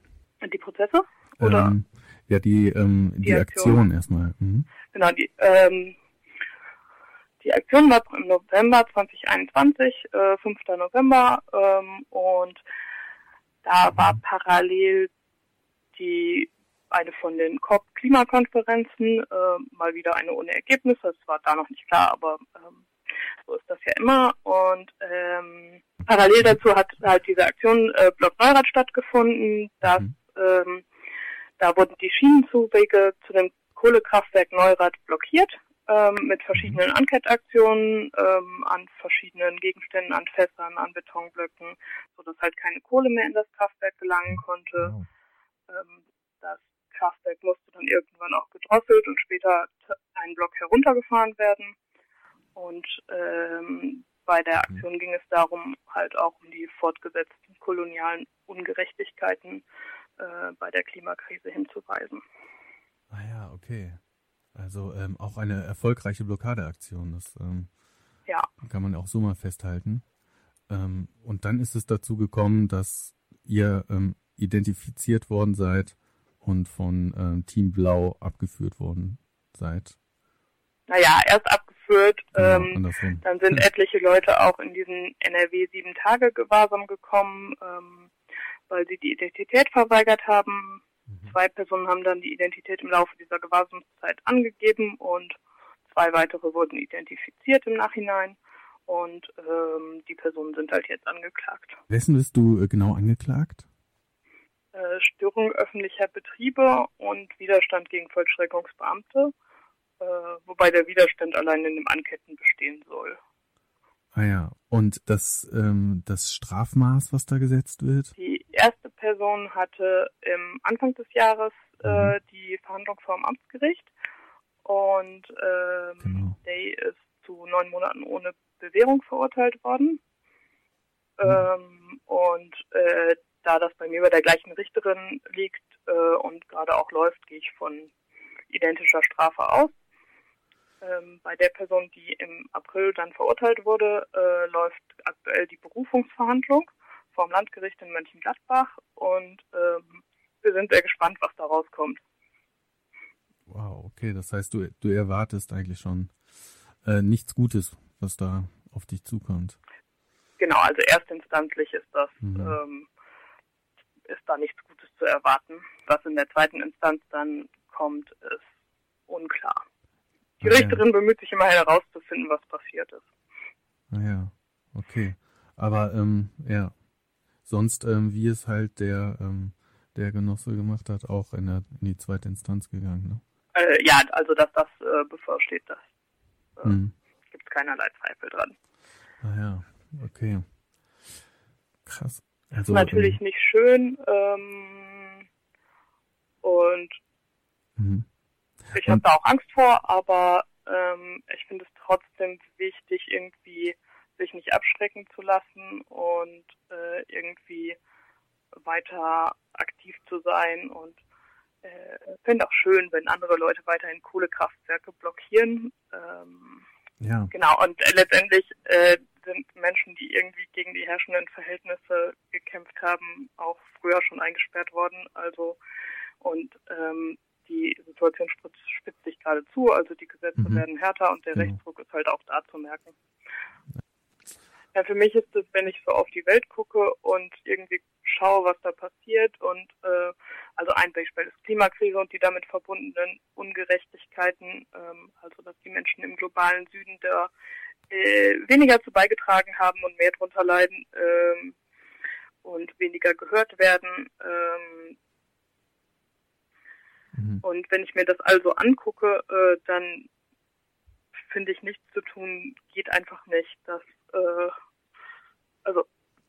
Die Prozesse? Oder? Ähm, ja, die, ähm, die, die Aktion. Aktion, erstmal. Mhm. Genau, die, ähm, die Aktion war im November 2021, äh, 5. November, ähm, und da mhm. war parallel die eine von den COP-Klimakonferenzen, äh, mal wieder eine ohne Ergebnis. Das war da noch nicht klar, aber ähm, so ist das ja immer. Und ähm, parallel dazu hat halt diese Aktion äh, Block Neurad stattgefunden. Das, mhm. ähm, da wurden die Schienenzuwege zu dem Kohlekraftwerk Neurad blockiert ähm, mit verschiedenen mhm. Enquete-Aktionen ähm, an verschiedenen Gegenständen, an Fässern, an Betonblöcken, so dass halt keine Kohle mehr in das Kraftwerk gelangen konnte. Wow. Ähm, das Kraftwerk musste dann irgendwann auch gedrosselt und später ein Block heruntergefahren werden. Und ähm, bei der mhm. Aktion ging es darum, halt auch um die fortgesetzten kolonialen Ungerechtigkeiten äh, bei der Klimakrise hinzuweisen. Ah ja, okay. Also ähm, auch eine erfolgreiche Blockadeaktion. Das ähm, ja. kann man auch so mal festhalten. Ähm, und dann ist es dazu gekommen, dass ihr ähm, identifiziert worden seid und von ähm, Team Blau abgeführt worden seid. Naja, erst abgeführt, genau, ähm, dann sind etliche Leute auch in diesen NRW sieben Tage Gewahrsam gekommen, ähm, weil sie die Identität verweigert haben. Mhm. Zwei Personen haben dann die Identität im Laufe dieser Gewahrsamszeit angegeben und zwei weitere wurden identifiziert im Nachhinein und ähm, die Personen sind halt jetzt angeklagt. Wessen bist du äh, genau angeklagt? Äh, Störung öffentlicher Betriebe und Widerstand gegen Vollstreckungsbeamte, äh, wobei der Widerstand allein in dem Anketten bestehen soll. Ah ja, und das, ähm, das Strafmaß, was da gesetzt wird? Die erste Person hatte im Anfang des Jahres äh, mhm. die Verhandlung vor dem Amtsgericht und ähm, genau. Day ist zu neun Monaten ohne Bewährung verurteilt worden. Mhm. Ähm, und äh, da das bei mir bei der gleichen Richterin liegt äh, und gerade auch läuft, gehe ich von identischer Strafe aus. Ähm, bei der Person, die im April dann verurteilt wurde, äh, läuft aktuell die Berufungsverhandlung vom Landgericht in Mönchengladbach und ähm, wir sind sehr gespannt, was da rauskommt. Wow, okay, das heißt, du, du erwartest eigentlich schon äh, nichts Gutes, was da auf dich zukommt. Genau, also erstinstanzlich ist das, mhm. ähm, ist da nichts Gutes zu erwarten. Was in der zweiten Instanz dann kommt, ist unklar. Die ah, Richterin bemüht sich immer herauszufinden, was passiert ist. Ja, okay. Aber ähm, ja, sonst, ähm, wie es halt der, ähm, der Genosse gemacht hat, auch in, der, in die zweite Instanz gegangen, ne? Äh, ja, also dass das äh, bevorsteht, das äh, hm. gibt keinerlei Zweifel dran. Ah ja, okay. Krass. Also, natürlich ähm, nicht schön ähm, und mhm. ich habe da auch Angst vor, aber ähm, ich finde es trotzdem wichtig, irgendwie sich nicht abschrecken zu lassen und äh, irgendwie weiter aktiv zu sein und äh, finde auch schön, wenn andere Leute weiterhin Kohlekraftwerke blockieren. Ähm, ja. Genau, und äh, letztendlich äh, sind Menschen, die irgendwie gegen die herrschenden Verhältnisse gekämpft haben, auch früher schon eingesperrt worden. Also und ähm, die Situation spitzt, spitzt sich gerade zu, also die Gesetze mhm. werden härter und der mhm. Rechtsdruck ist halt auch da zu merken. Ja, für mich ist es, wenn ich so auf die Welt gucke und irgendwie schaue, was da passiert und äh, also ein Beispiel ist Klimakrise und die damit verbundenen Ungerechtigkeiten, ähm, also dass die Menschen im globalen Süden da äh, weniger zu beigetragen haben und mehr drunter leiden ähm, und weniger gehört werden. Ähm, mhm. Und wenn ich mir das also angucke, äh, dann finde ich nichts zu tun, geht einfach nicht. Das äh, also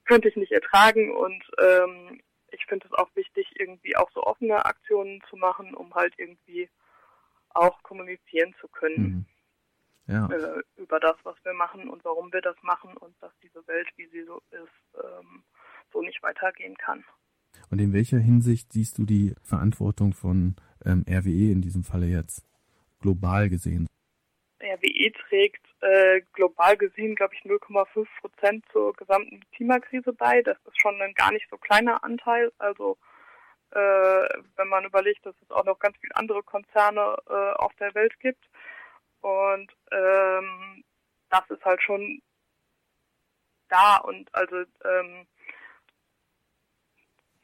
könnte ich nicht ertragen und ähm, ich finde es auch wichtig, irgendwie auch so offene Aktionen zu machen, um halt irgendwie auch kommunizieren zu können. Mhm. Ja. Äh, über das, was wir machen und warum wir das machen und dass diese Welt, wie sie so ist, ähm, so nicht weitergehen kann. Und in welcher Hinsicht siehst du die Verantwortung von ähm, RWE in diesem Falle jetzt global gesehen? RWE trägt äh, global gesehen, glaube ich, 0,5 Prozent zur gesamten Klimakrise bei. Das ist schon ein gar nicht so kleiner Anteil. Also äh, wenn man überlegt, dass es auch noch ganz viele andere Konzerne äh, auf der Welt gibt. Und ähm, das ist halt schon da und also ähm,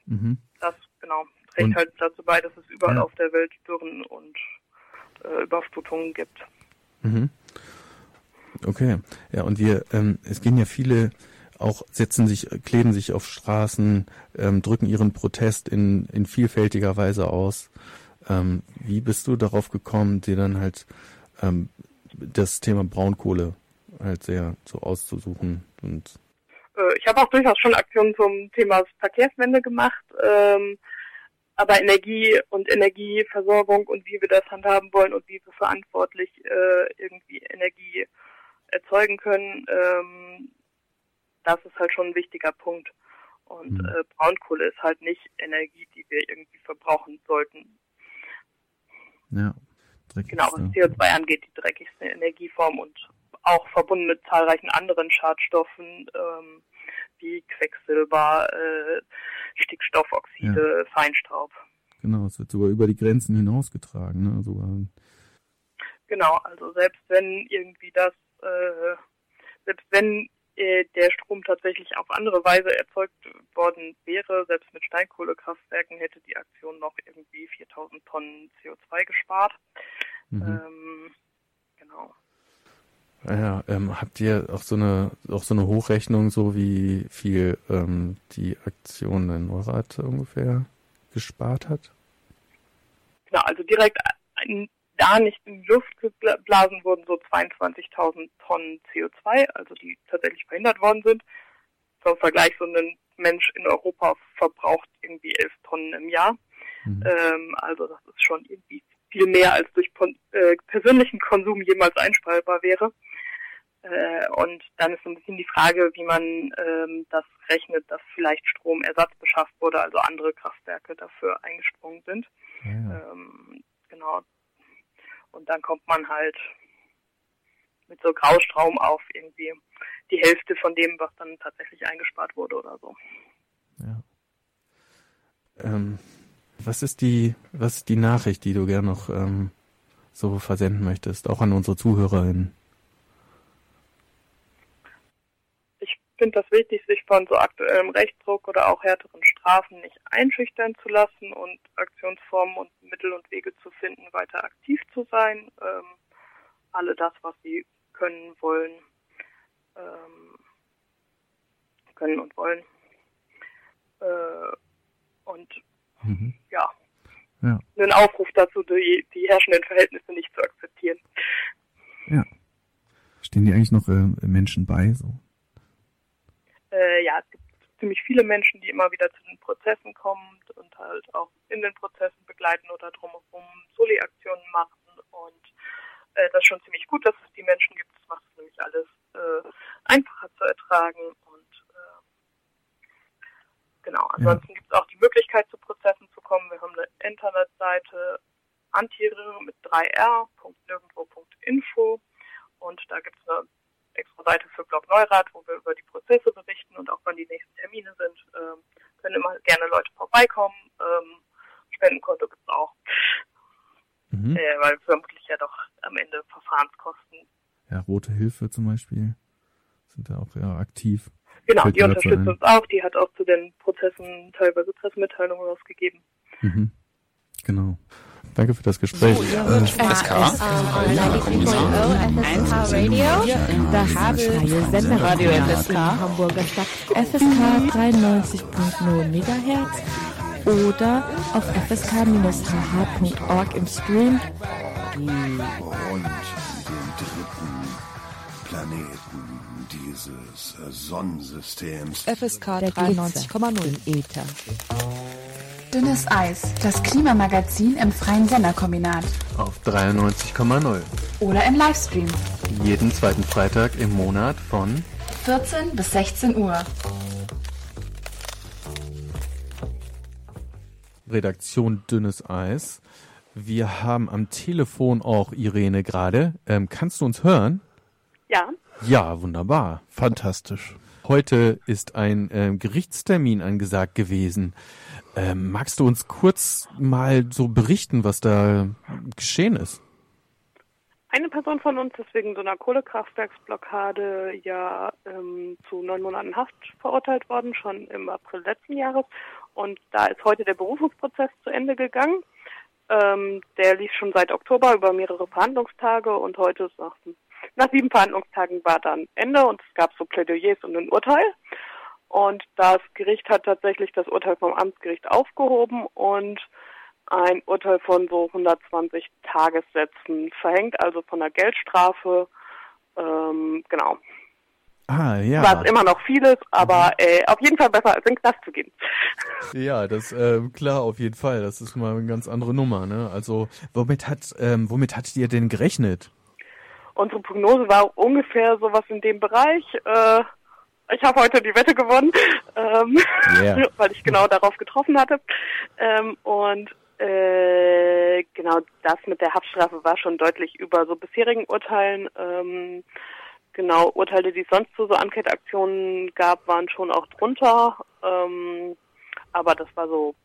mhm. das genau trägt und, halt dazu bei, dass es überall ja. auf der Welt Dürren und äh, Überflutungen gibt. Mhm. Okay, ja, und wir, ähm, es gehen ja viele auch setzen sich, kleben sich auf Straßen, ähm, drücken ihren Protest in, in vielfältiger Weise aus. Ähm, wie bist du darauf gekommen, dir dann halt ähm, das Thema Braunkohle halt sehr so auszusuchen und äh, ich habe auch durchaus schon Aktionen zum Thema Verkehrswende gemacht. Ähm, aber Energie und Energieversorgung und wie wir das handhaben wollen und wie wir verantwortlich äh, irgendwie Energie erzeugen können, ähm, das ist halt schon ein wichtiger Punkt. Und mhm. äh, Braunkohle ist halt nicht Energie, die wir irgendwie verbrauchen sollten. Ja. Genau, was CO2 angeht, die dreckigste Energieform und auch verbunden mit zahlreichen anderen Schadstoffen ähm, wie Quecksilber, äh, Stickstoffoxide, ja. Feinstaub. Genau, es wird sogar über die Grenzen hinausgetragen, ne? Sogar. Genau, also selbst wenn irgendwie das, äh, selbst wenn äh, der Strom tatsächlich auf andere Weise erzeugt worden wäre, selbst mit Steinkohlekraftwerken hätte die Aktion noch irgendwie 4000 Tonnen CO2 gespart. Mhm. Ähm, genau. Ja, ähm, habt ihr auch so eine auch so eine Hochrechnung, so wie viel ähm, die Aktion in Neurath ungefähr gespart hat? Genau, also direkt da nicht in die Luft geblasen wurden so 22.000 Tonnen CO2, also die tatsächlich verhindert worden sind. Zum Vergleich, so ein Mensch in Europa verbraucht irgendwie 11 Tonnen im Jahr. Mhm. Ähm, also das ist schon irgendwie viel mehr als durch äh, persönlichen Konsum jemals einsparbar wäre. Äh, und dann ist so ein bisschen die Frage, wie man ähm, das rechnet, dass vielleicht Stromersatz beschafft wurde, also andere Kraftwerke dafür eingesprungen sind. Ja. Ähm, genau. Und dann kommt man halt mit so Graustrom auf irgendwie die Hälfte von dem, was dann tatsächlich eingespart wurde oder so. Ja. Ähm, was ist die, was ist die Nachricht, die du gerne noch ähm, so versenden möchtest, auch an unsere ZuhörerInnen? Finde das wichtig, sich von so aktuellem Rechtsdruck oder auch härteren Strafen nicht einschüchtern zu lassen und Aktionsformen und Mittel und Wege zu finden, weiter aktiv zu sein. Ähm, alle das, was sie können, wollen, ähm, können und wollen. Äh, und mhm. ja. ja, einen Aufruf dazu, die, die herrschenden Verhältnisse nicht zu akzeptieren. Ja. Stehen die eigentlich noch äh, Menschen bei, so äh, ja, es gibt ziemlich viele Menschen, die immer wieder zu den Prozessen kommen und halt auch in den Prozessen begleiten oder drumherum Soli-Aktionen machen und äh, das ist schon ziemlich gut, dass es die Menschen gibt. Das macht es nämlich alles äh, einfacher zu ertragen. Und äh, genau, ansonsten ja. gibt es auch die Möglichkeit, zu Prozessen zu kommen. Wir haben eine Internetseite Antiere mit 3r.nirgendwo.info und da gibt es eine extra Seite für Blog Neurad, wo wir über die Prozesse berichten und auch wann die nächsten Termine sind. Ähm, können immer gerne Leute vorbeikommen. Ähm, Spendenkonto gibt es auch. Mhm. Äh, weil vermutlich ja doch am Ende Verfahrenskosten. Ja, Rote Hilfe zum Beispiel sind da auch ja, aktiv. Genau, Fällt die unterstützt uns auch. Die hat auch zu den Prozessen teilweise Pressemitteilungen rausgegeben. Mhm. Genau. Danke für das Gespräch. So, ja, äh, FSK, FSK Radio, das freie Senderradio FSK, Hamburger Stadt, FSK 93.0 MHz oder auf fsk-hh.org im Stream. Und den dritten Planeten dieses Sonnensystems. FSK 93,0 im Äther. Dünnes Eis, das Klimamagazin im freien Senderkombinat. Auf 93,0. Oder im Livestream. Jeden zweiten Freitag im Monat von 14 bis 16 Uhr. Redaktion Dünnes Eis. Wir haben am Telefon auch Irene gerade. Ähm, kannst du uns hören? Ja. Ja, wunderbar. Fantastisch. Heute ist ein ähm, Gerichtstermin angesagt gewesen. Ähm, magst du uns kurz mal so berichten, was da geschehen ist? Eine Person von uns ist wegen so einer Kohlekraftwerksblockade ja ähm, zu neun Monaten Haft verurteilt worden, schon im April letzten Jahres. Und da ist heute der Berufungsprozess zu Ende gegangen. Ähm, der lief schon seit Oktober über mehrere Verhandlungstage und heute ist nach, nach sieben Verhandlungstagen war dann Ende und es gab so Plädoyers und ein Urteil. Und das Gericht hat tatsächlich das Urteil vom Amtsgericht aufgehoben und ein Urteil von so 120 Tagessätzen verhängt, also von einer Geldstrafe. Ähm, genau. Ah, ja. Was immer noch vieles, aber mhm. äh, auf jeden Fall besser als in den Knast zu gehen. Ja, das äh, klar, auf jeden Fall. Das ist mal eine ganz andere Nummer. Ne? Also womit hat ähm, womit hattet ihr denn gerechnet? Unsere Prognose war ungefähr sowas in dem Bereich. Äh, ich habe heute die Wette gewonnen, ähm, yeah. weil ich genau darauf getroffen hatte. Ähm, und äh, genau das mit der Haftstrafe war schon deutlich über so bisherigen Urteilen. Ähm, genau, Urteile, die es sonst zu so Enquete-Aktionen gab, waren schon auch drunter. Ähm, aber das war so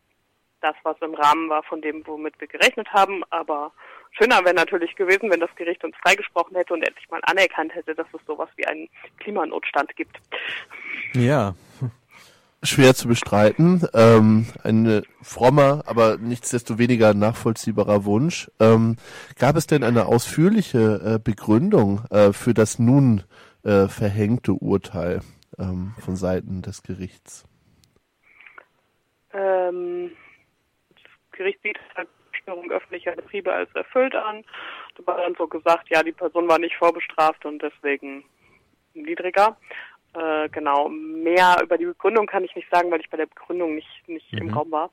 das, was im Rahmen war von dem, womit wir gerechnet haben. Aber schöner wäre natürlich gewesen, wenn das Gericht uns freigesprochen hätte und endlich mal anerkannt hätte, dass es sowas wie einen Klimanotstand gibt. Ja. Schwer zu bestreiten. Ähm, ein frommer, aber nichtsdestoweniger nachvollziehbarer Wunsch. Ähm, gab es denn eine ausführliche äh, Begründung äh, für das nun äh, verhängte Urteil ähm, von Seiten des Gerichts? Ähm, das Gericht sieht halt Störung öffentlicher Betriebe als erfüllt an. Da war dann so gesagt, ja, die Person war nicht vorbestraft und deswegen niedriger. Äh, genau, mehr über die Begründung kann ich nicht sagen, weil ich bei der Begründung nicht, nicht mhm. im Raum war.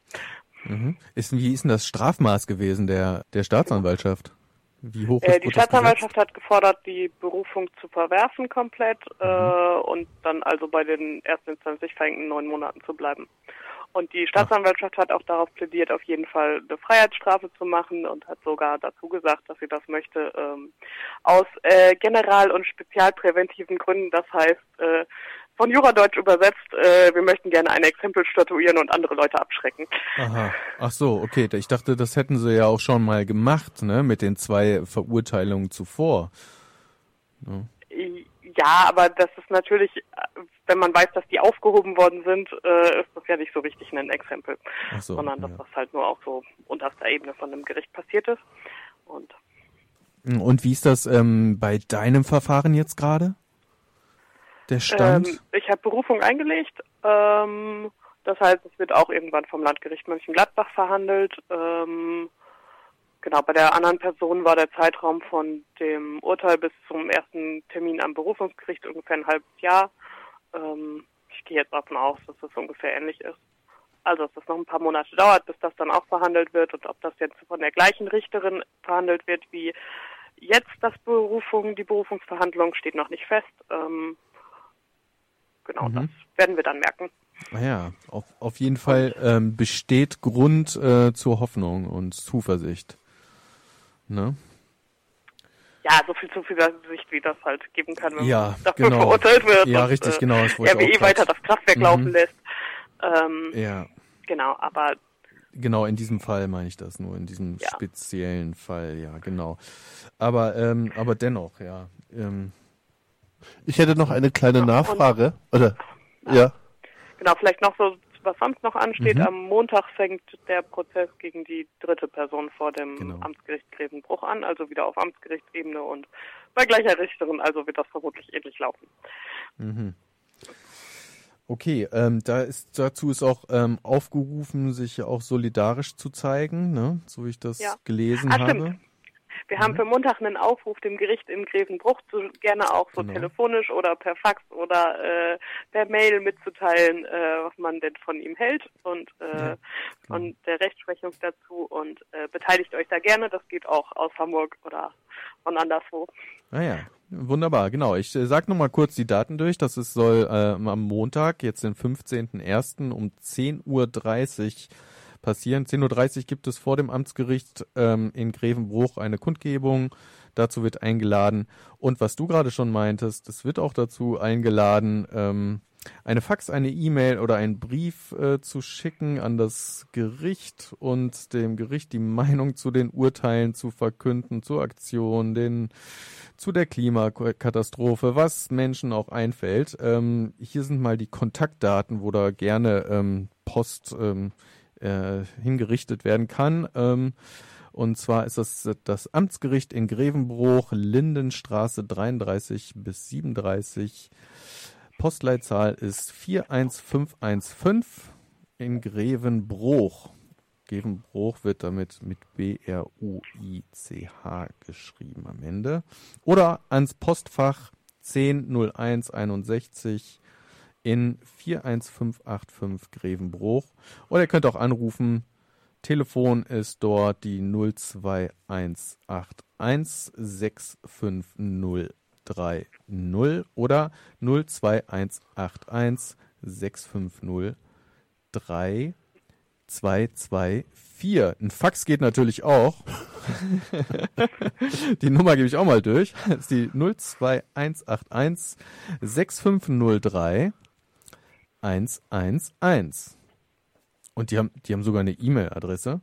Mhm. Ist, wie ist denn das Strafmaß gewesen der, der Staatsanwaltschaft? Wie hoch äh, Die Staatsanwaltschaft hat gefordert, die Berufung zu verwerfen komplett mhm. äh, und dann also bei den erstinstanzlich verhängten neun Monaten zu bleiben. Und die Staatsanwaltschaft hat auch darauf plädiert, auf jeden Fall eine Freiheitsstrafe zu machen und hat sogar dazu gesagt, dass sie das möchte, ähm, aus äh, general- und spezialpräventiven Gründen. Das heißt, äh, von Juradeutsch übersetzt, äh, wir möchten gerne ein Exempel statuieren und andere Leute abschrecken. Aha. Ach so, okay. Ich dachte, das hätten sie ja auch schon mal gemacht, ne, mit den zwei Verurteilungen zuvor. Ja. Ja, aber das ist natürlich, wenn man weiß, dass die aufgehoben worden sind, äh, ist das ja nicht so richtig ein Exempel, so, sondern dass ja. das halt nur auch so unterster Ebene von einem Gericht passiert ist. Und, Und wie ist das ähm, bei deinem Verfahren jetzt gerade? Der Stand? Ähm, ich habe Berufung eingelegt. Ähm, das heißt, es wird auch irgendwann vom Landgericht Mönchengladbach verhandelt. Ähm, Genau, bei der anderen Person war der Zeitraum von dem Urteil bis zum ersten Termin am Berufungsgericht ungefähr ein halbes Jahr. Ähm, ich gehe jetzt davon aus, dass das ungefähr ähnlich ist. Also, dass das noch ein paar Monate dauert, bis das dann auch verhandelt wird und ob das jetzt von der gleichen Richterin verhandelt wird wie jetzt das Berufung, die Berufungsverhandlung steht noch nicht fest. Ähm, genau, mhm. das werden wir dann merken. Naja, auf, auf jeden Fall ähm, besteht Grund äh, zur Hoffnung und Zuversicht. Ne? Ja, so viel Zuversicht, wie das halt geben kann, wenn ja, man dafür genau. verurteilt wird. Ja, und, richtig, genau. Das RWE weiter das Kraftwerk mhm. laufen lässt. Ähm, ja. Genau, aber Genau, in diesem Fall meine ich das nur, in diesem ja. speziellen Fall, ja, genau. Aber, ähm, aber dennoch, ja. Ähm, ich hätte noch eine kleine Nachfrage, oder? Ja. ja. Genau, vielleicht noch so, was sonst noch ansteht. Mhm. Am Montag fängt der Prozess gegen die dritte Person vor dem genau. Amtsgericht Grevenbruch an, also wieder auf Amtsgerichtsebene und bei gleicher Richterin, also wird das vermutlich ähnlich laufen. Mhm. Okay, ähm, da ist, dazu ist auch ähm, aufgerufen, sich auch solidarisch zu zeigen, ne? so wie ich das ja. gelesen ah, habe. Stimmt. Wir haben mhm. für Montag einen Aufruf dem Gericht in Grevenbruch zu, gerne auch so genau. telefonisch oder per Fax oder äh, per Mail mitzuteilen, äh, was man denn von ihm hält und äh, ja. Genau. von der Rechtsprechung dazu und äh, beteiligt euch da gerne. Das geht auch aus Hamburg oder von anderswo. Ah ja, wunderbar, genau. Ich äh, sag nochmal kurz die Daten durch. Das ist, soll äh, am Montag, jetzt den 15.01. um 10.30 Uhr passieren. 10.30 Uhr gibt es vor dem Amtsgericht ähm, in Grevenbruch eine Kundgebung. Dazu wird eingeladen. Und was du gerade schon meintest, es wird auch dazu eingeladen, ähm, eine Fax, eine E-Mail oder einen Brief äh, zu schicken an das Gericht und dem Gericht die Meinung zu den Urteilen zu verkünden, zur Aktion, den, zu der Klimakatastrophe, was Menschen auch einfällt. Ähm, hier sind mal die Kontaktdaten, wo da gerne ähm, Post ähm, äh, hingerichtet werden kann. Ähm, und zwar ist das das Amtsgericht in Grevenbruch, Lindenstraße 33 bis 37. Postleitzahl ist 41515 in Grevenbruch. Grevenbruch wird damit mit B-R-U-I-C-H geschrieben am Ende. Oder ans Postfach 100161 in 41585 Grevenbruch. Oder ihr könnt auch anrufen. Telefon ist dort die 02181 65030 oder 02181 650 3224. Ein Fax geht natürlich auch. die Nummer gebe ich auch mal durch. Das ist die 02181 6503 111. Und die haben, die haben sogar eine E-Mail-Adresse.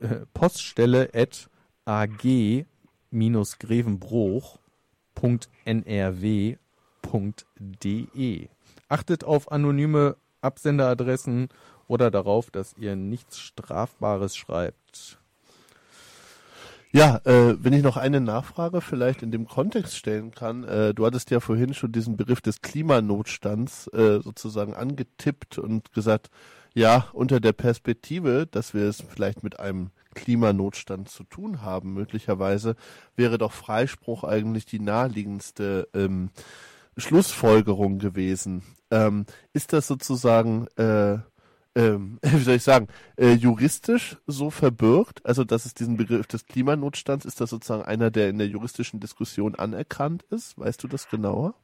Äh, Poststelle at ag-grevenbruch.nrw.de. Achtet auf anonyme Absenderadressen oder darauf, dass ihr nichts Strafbares schreibt. Ja, äh, wenn ich noch eine Nachfrage vielleicht in dem Kontext stellen kann. Äh, du hattest ja vorhin schon diesen Begriff des Klimanotstands äh, sozusagen angetippt und gesagt, ja, unter der Perspektive, dass wir es vielleicht mit einem Klimanotstand zu tun haben, möglicherweise, wäre doch Freispruch eigentlich die naheliegendste ähm, Schlussfolgerung gewesen. Ähm, ist das sozusagen äh, ähm, wie soll ich sagen, äh, juristisch so verbürgt, also dass es diesen Begriff des Klimanotstands, ist das sozusagen einer, der in der juristischen Diskussion anerkannt ist? Weißt du das genauer?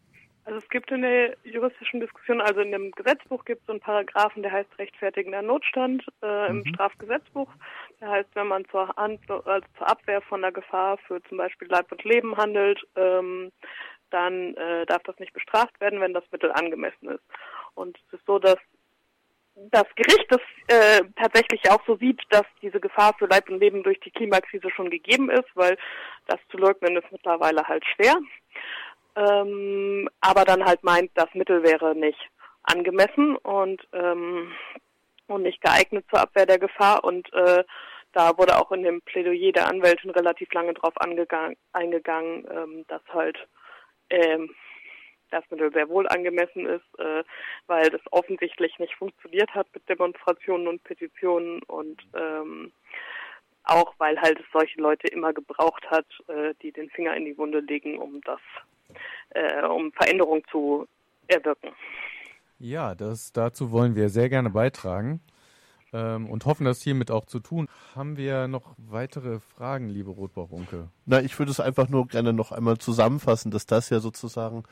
Also es gibt in der juristischen Diskussion, also in dem Gesetzbuch gibt es so einen Paragraphen, der heißt rechtfertigender Notstand äh, im mhm. Strafgesetzbuch. Der heißt, wenn man zur, Hand, also zur Abwehr von der Gefahr für zum Beispiel Leib und Leben handelt, ähm, dann äh, darf das nicht bestraft werden, wenn das Mittel angemessen ist. Und es ist so, dass das Gericht das äh, tatsächlich auch so sieht, dass diese Gefahr für Leib und Leben durch die Klimakrise schon gegeben ist, weil das zu leugnen ist mittlerweile halt schwer. Ähm, aber dann halt meint, das Mittel wäre nicht angemessen und ähm, und nicht geeignet zur Abwehr der Gefahr und äh, da wurde auch in dem Plädoyer der Anwältin relativ lange drauf angegangen, eingegangen, ähm, dass halt ähm, das Mittel sehr wohl angemessen ist, äh, weil das offensichtlich nicht funktioniert hat mit Demonstrationen und Petitionen und ähm, auch weil halt es solche Leute immer gebraucht hat, äh, die den Finger in die Wunde legen, um das, äh, um Veränderung zu erwirken. Ja, das dazu wollen wir sehr gerne beitragen ähm, und hoffen, das hiermit auch zu tun. Haben wir noch weitere Fragen, liebe Rotbauch-Unke? Na, ich würde es einfach nur gerne noch einmal zusammenfassen, dass das ja sozusagen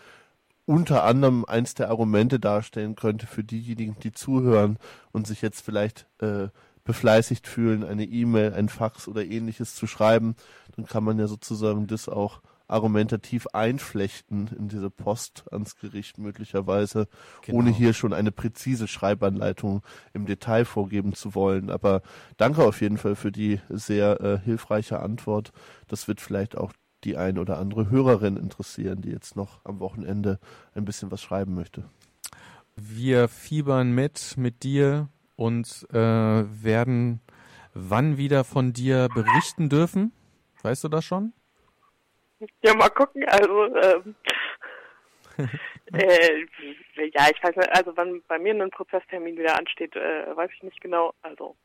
unter anderem eins der Argumente darstellen könnte für diejenigen, die zuhören und sich jetzt vielleicht äh, befleißigt fühlen, eine E-Mail, ein Fax oder ähnliches zu schreiben, dann kann man ja sozusagen das auch argumentativ einflechten in diese Post ans Gericht möglicherweise, genau. ohne hier schon eine präzise Schreibanleitung im Detail vorgeben zu wollen. Aber danke auf jeden Fall für die sehr äh, hilfreiche Antwort. Das wird vielleicht auch die ein oder andere Hörerin interessieren, die jetzt noch am Wochenende ein bisschen was schreiben möchte. Wir fiebern mit mit dir und äh, werden wann wieder von dir berichten dürfen. Weißt du das schon? Ja, mal gucken. Also, ähm, äh, ja, ich weiß nicht, also wann bei mir ein Prozesstermin wieder ansteht, äh, weiß ich nicht genau. Also,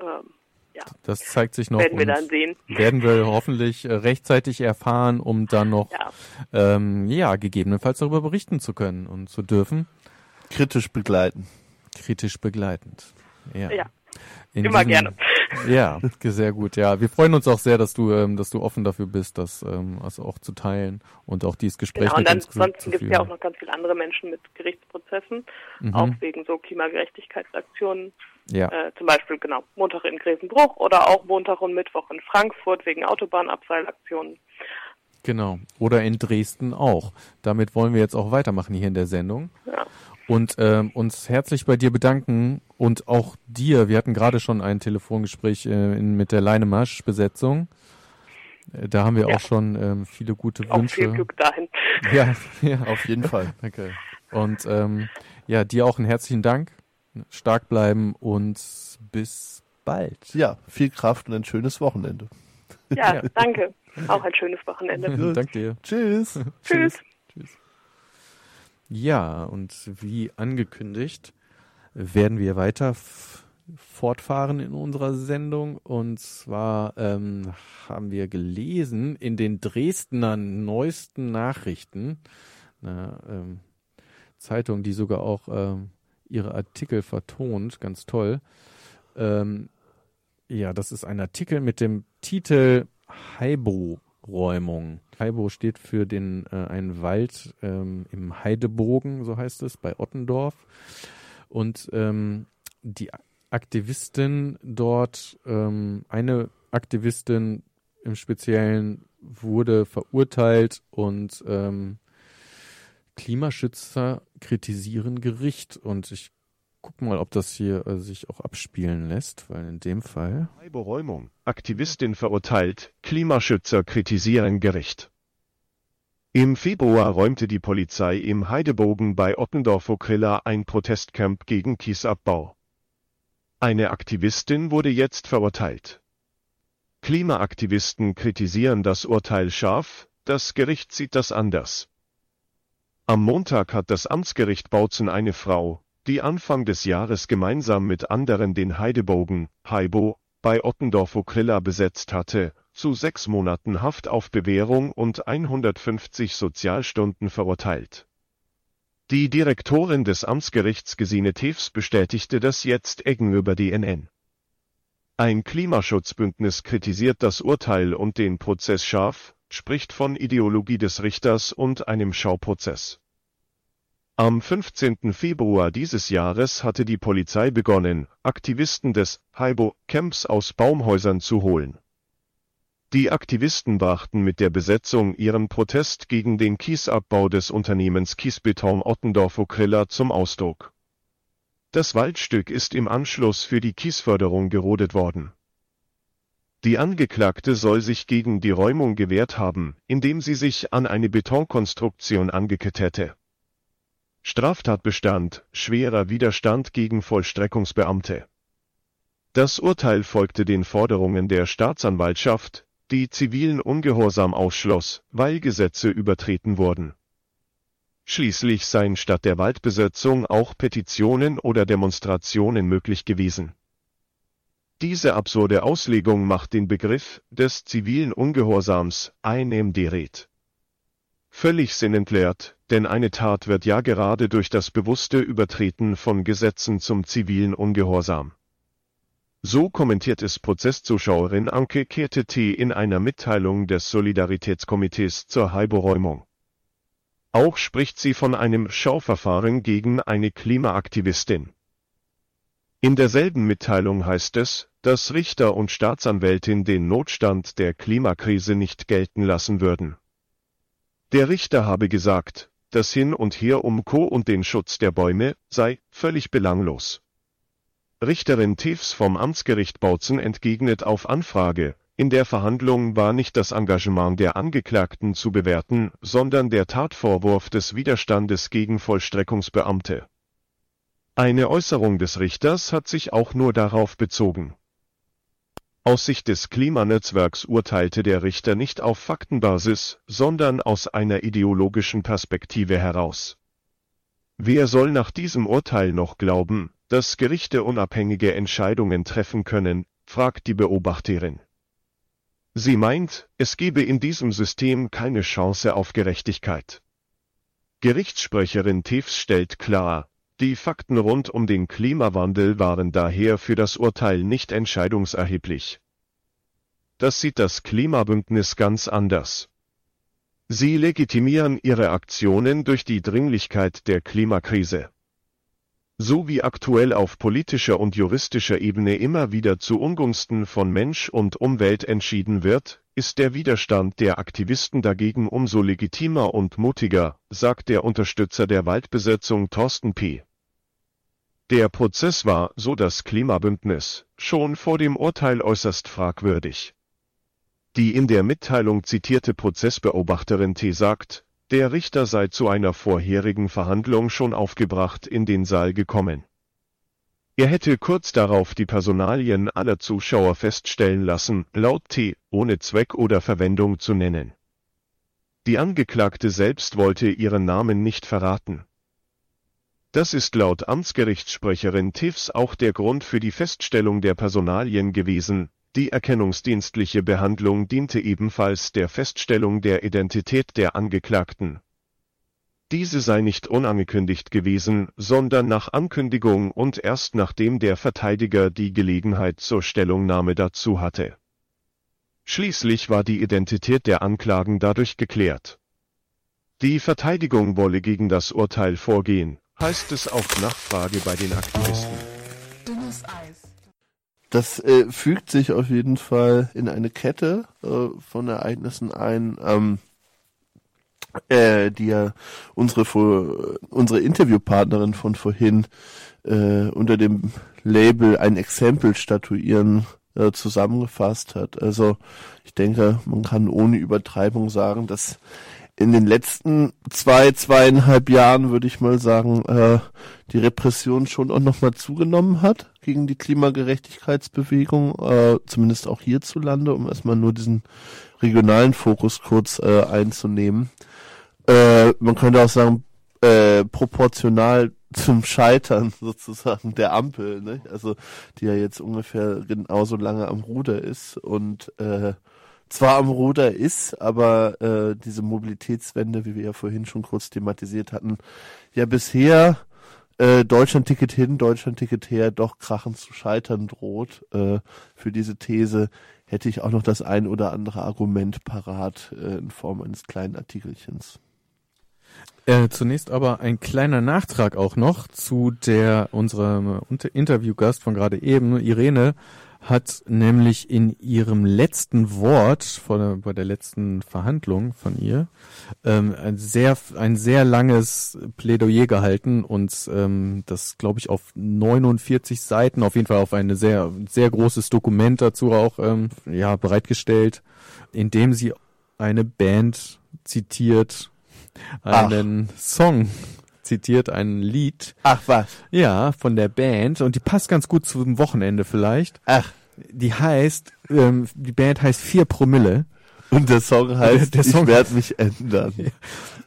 ähm, ja. Das zeigt sich noch. Werden wir dann sehen. Werden wir hoffentlich äh, rechtzeitig erfahren, um dann noch, ja. Ähm, ja, gegebenenfalls darüber berichten zu können und zu dürfen. Kritisch begleiten. Kritisch begleitend. Ja. ja. Immer diesem, gerne. Ja, sehr gut. Ja, wir freuen uns auch sehr, dass du, ähm, dass du offen dafür bist, das ähm, also auch zu teilen und auch dieses Gespräch genau, mit und uns ansonsten gibt es ja auch noch ganz viele andere Menschen mit Gerichtsprozessen, mhm. auch wegen so Klimagerechtigkeitsaktionen. Ja. Äh, zum Beispiel genau Montag in Grevenbruch oder auch Montag und Mittwoch in Frankfurt wegen Autobahnabseilaktionen. Genau. Oder in Dresden auch. Damit wollen wir jetzt auch weitermachen hier in der Sendung. Ja und ähm, uns herzlich bei dir bedanken und auch dir. Wir hatten gerade schon ein Telefongespräch äh, in, mit der Leinemasch-Besetzung. Äh, da haben wir ja. auch schon ähm, viele gute Wünsche. Auch viel Glück dahin. Ja, ja auf jeden Fall. Danke. Und ähm, ja, dir auch einen herzlichen Dank. Stark bleiben und bis bald. Ja, viel Kraft und ein schönes Wochenende. Ja, ja. danke. Auch ein schönes Wochenende. Danke dir. Tschüss. Tschüss. Tschüss. Ja, und wie angekündigt, werden wir weiter fortfahren in unserer Sendung. Und zwar ähm, haben wir gelesen in den Dresdner neuesten Nachrichten, einer ähm, Zeitung, die sogar auch ähm, ihre Artikel vertont, ganz toll. Ähm, ja, das ist ein Artikel mit dem Titel Haibo Räumung. Heibo steht für den äh, einen Wald ähm, im Heidebogen, so heißt es, bei Ottendorf. Und ähm, die Aktivistin dort, ähm, eine Aktivistin im Speziellen wurde verurteilt und ähm, Klimaschützer kritisieren Gericht. Und ich guck mal, ob das hier äh, sich auch abspielen lässt, weil in dem Fall. Beräumung. Aktivistin verurteilt, Klimaschützer kritisieren Gericht. Im Februar räumte die Polizei im Heidebogen bei Ottendorf-Okrilla ein Protestcamp gegen Kiesabbau. Eine Aktivistin wurde jetzt verurteilt. Klimaaktivisten kritisieren das Urteil scharf, das Gericht sieht das anders. Am Montag hat das Amtsgericht Bautzen eine Frau, die Anfang des Jahres gemeinsam mit anderen den Heidebogen, Heibo, bei Ottendorf-Okrilla besetzt hatte, zu sechs Monaten Haft auf Bewährung und 150 Sozialstunden verurteilt. Die Direktorin des Amtsgerichts Gesine Tews bestätigte das jetzt gegenüber DNN. Ein Klimaschutzbündnis kritisiert das Urteil und den Prozess scharf, spricht von Ideologie des Richters und einem Schauprozess. Am 15. Februar dieses Jahres hatte die Polizei begonnen, Aktivisten des Haibo-Camps aus Baumhäusern zu holen. Die Aktivisten brachten mit der Besetzung ihren Protest gegen den Kiesabbau des Unternehmens Kiesbeton Ottendorf-Okrilla zum Ausdruck. Das Waldstück ist im Anschluss für die Kiesförderung gerodet worden. Die Angeklagte soll sich gegen die Räumung gewehrt haben, indem sie sich an eine Betonkonstruktion angekettet hätte Straftatbestand schwerer Widerstand gegen Vollstreckungsbeamte. Das Urteil folgte den Forderungen der Staatsanwaltschaft, die zivilen Ungehorsam ausschloss, weil Gesetze übertreten wurden. Schließlich seien statt der Waldbesetzung auch Petitionen oder Demonstrationen möglich gewesen. Diese absurde Auslegung macht den Begriff des zivilen Ungehorsams einem Deret völlig sinnentleert, denn eine Tat wird ja gerade durch das bewusste Übertreten von Gesetzen zum zivilen Ungehorsam. So kommentiert es Prozesszuschauerin Anke Kehrte T. in einer Mitteilung des Solidaritätskomitees zur Heiberäumung. Auch spricht sie von einem Schauverfahren gegen eine Klimaaktivistin. In derselben Mitteilung heißt es, dass Richter und Staatsanwältin den Notstand der Klimakrise nicht gelten lassen würden. Der Richter habe gesagt, das Hin und Her um Co. und den Schutz der Bäume sei völlig belanglos. Richterin Tews vom Amtsgericht Bautzen entgegnet auf Anfrage, in der Verhandlung war nicht das Engagement der Angeklagten zu bewerten, sondern der Tatvorwurf des Widerstandes gegen Vollstreckungsbeamte. Eine Äußerung des Richters hat sich auch nur darauf bezogen. Aus Sicht des Klimanetzwerks urteilte der Richter nicht auf Faktenbasis, sondern aus einer ideologischen Perspektive heraus. Wer soll nach diesem Urteil noch glauben, dass Gerichte unabhängige Entscheidungen treffen können, fragt die Beobachterin. Sie meint, es gebe in diesem System keine Chance auf Gerechtigkeit. Gerichtssprecherin Tews stellt klar, die Fakten rund um den Klimawandel waren daher für das Urteil nicht entscheidungserheblich. Das sieht das Klimabündnis ganz anders. Sie legitimieren ihre Aktionen durch die Dringlichkeit der Klimakrise. So wie aktuell auf politischer und juristischer Ebene immer wieder zu Ungunsten von Mensch und Umwelt entschieden wird, ist der Widerstand der Aktivisten dagegen umso legitimer und mutiger, sagt der Unterstützer der Waldbesetzung Thorsten P. Der Prozess war, so das Klimabündnis, schon vor dem Urteil äußerst fragwürdig. Die in der Mitteilung zitierte Prozessbeobachterin T. sagt, der Richter sei zu einer vorherigen Verhandlung schon aufgebracht in den Saal gekommen. Er hätte kurz darauf die Personalien aller Zuschauer feststellen lassen, laut T, ohne Zweck oder Verwendung zu nennen. Die Angeklagte selbst wollte ihren Namen nicht verraten. Das ist laut Amtsgerichtssprecherin Tiffs auch der Grund für die Feststellung der Personalien gewesen, die erkennungsdienstliche Behandlung diente ebenfalls der Feststellung der Identität der Angeklagten. Diese sei nicht unangekündigt gewesen, sondern nach Ankündigung und erst nachdem der Verteidiger die Gelegenheit zur Stellungnahme dazu hatte. Schließlich war die Identität der Anklagen dadurch geklärt. Die Verteidigung wolle gegen das Urteil vorgehen, heißt es auf Nachfrage bei den Aktivisten. Dünnes Eis. Das äh, fügt sich auf jeden Fall in eine Kette äh, von Ereignissen ein, ähm, äh, die ja unsere unsere Interviewpartnerin von vorhin äh, unter dem Label ein Exempel statuieren äh, zusammengefasst hat. Also ich denke, man kann ohne Übertreibung sagen, dass in den letzten zwei, zweieinhalb Jahren, würde ich mal sagen, äh, die Repression schon auch nochmal zugenommen hat gegen die Klimagerechtigkeitsbewegung, äh, zumindest auch hierzulande, um erstmal nur diesen regionalen Fokus kurz äh, einzunehmen. Äh, man könnte auch sagen, äh, proportional zum Scheitern sozusagen der Ampel, ne? also die ja jetzt ungefähr genauso lange am Ruder ist und äh, zwar am Ruder ist, aber äh, diese Mobilitätswende, wie wir ja vorhin schon kurz thematisiert hatten, ja bisher äh, Deutschland-Ticket hin, Deutschland-Ticket her doch krachend zu scheitern droht. Äh, für diese These hätte ich auch noch das ein oder andere Argument parat äh, in Form eines kleinen Artikelchens. Äh, zunächst aber ein kleiner Nachtrag auch noch zu der unserem Interviewgast von gerade eben, Irene, hat nämlich in ihrem letzten Wort vor der, bei der letzten Verhandlung von ihr ähm, ein sehr ein sehr langes Plädoyer gehalten und ähm, das glaube ich auf 49 Seiten auf jeden Fall auf ein sehr sehr großes Dokument dazu auch ähm, ja bereitgestellt, in dem sie eine Band zitiert, einen Ach. Song zitiert ein Lied. Ach was. Ja, von der Band und die passt ganz gut zum Wochenende vielleicht. Ach. Die heißt, ähm, die Band heißt Vier Promille. Und der Song heißt, der, der Song ich werde mich ändern.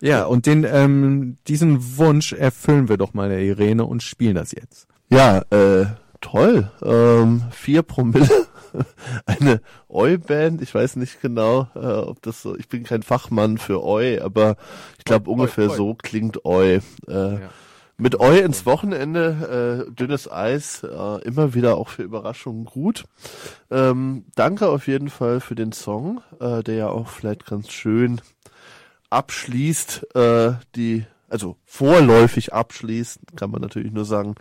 Ja, und den, ähm, diesen Wunsch erfüllen wir doch mal der Irene und spielen das jetzt. Ja, äh, toll. Ähm, vier Promille. Eine Oi-Band. Ich weiß nicht genau, äh, ob das so, ich bin kein Fachmann für Oi, aber ich glaube ungefähr Oi. so klingt Oi. Äh, ja. Mit Oi ins Wochenende, äh, dünnes Eis, äh, immer wieder auch für Überraschungen gut. Ähm, danke auf jeden Fall für den Song, äh, der ja auch vielleicht ganz schön abschließt äh, die, also vorläufig abschließt, kann man natürlich nur sagen,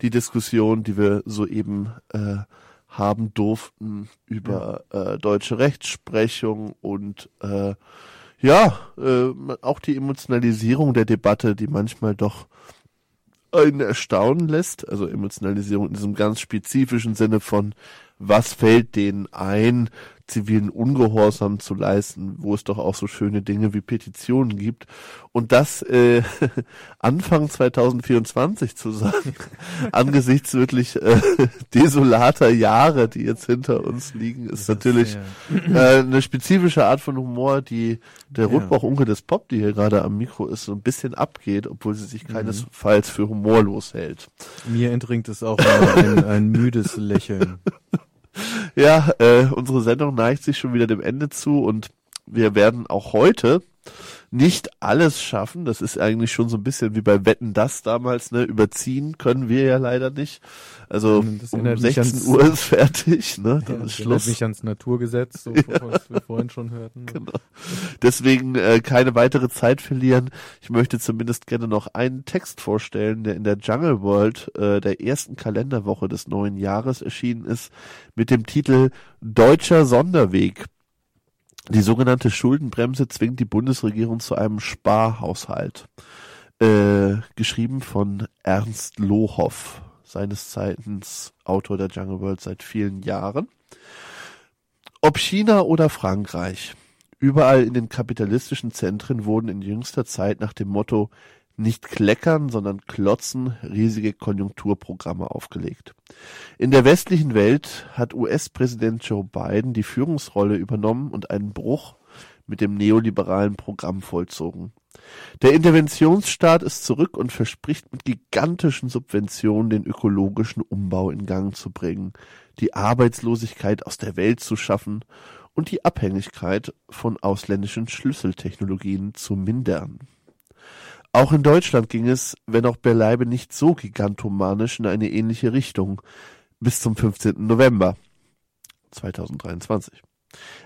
die Diskussion, die wir soeben äh, haben durften über äh, deutsche Rechtsprechung und äh, ja, äh, auch die Emotionalisierung der Debatte, die manchmal doch einen erstaunen lässt. Also Emotionalisierung in diesem ganz spezifischen Sinne von, was fällt denen ein, zivilen Ungehorsam zu leisten, wo es doch auch so schöne Dinge wie Petitionen gibt. Und das äh, Anfang 2024 zu sagen, angesichts wirklich äh, desolater Jahre, die jetzt hinter uns liegen, ist natürlich äh, eine spezifische Art von Humor, die der Rotbauchunke des Pop, die hier gerade am Mikro ist, so ein bisschen abgeht, obwohl sie sich mhm. keinesfalls für humorlos hält. Mir entringt es auch ein, ein müdes Lächeln. Ja, äh, unsere Sendung neigt sich schon wieder dem Ende zu und wir werden auch heute nicht alles schaffen. Das ist eigentlich schon so ein bisschen wie bei Wetten das damals, ne? Überziehen können wir ja leider nicht. Also um 16 Uhr ist fertig, ne? Dann ja, ist Schluss. mich ans Naturgesetz, so was wir vorhin schon hörten. Ne? Genau. Deswegen äh, keine weitere Zeit verlieren. Ich möchte zumindest gerne noch einen Text vorstellen, der in der Jungle World äh, der ersten Kalenderwoche des neuen Jahres erschienen ist, mit dem Titel Deutscher Sonderweg die sogenannte Schuldenbremse zwingt die Bundesregierung zu einem Sparhaushalt. Äh, geschrieben von Ernst Lohoff, seines Zeichens Autor der Jungle World seit vielen Jahren. Ob China oder Frankreich, überall in den kapitalistischen Zentren wurden in jüngster Zeit nach dem Motto nicht kleckern, sondern klotzen riesige Konjunkturprogramme aufgelegt. In der westlichen Welt hat US-Präsident Joe Biden die Führungsrolle übernommen und einen Bruch mit dem neoliberalen Programm vollzogen. Der Interventionsstaat ist zurück und verspricht mit gigantischen Subventionen den ökologischen Umbau in Gang zu bringen, die Arbeitslosigkeit aus der Welt zu schaffen und die Abhängigkeit von ausländischen Schlüsseltechnologien zu mindern. Auch in Deutschland ging es, wenn auch beileibe nicht so gigantomanisch, in eine ähnliche Richtung, bis zum 15. November 2023.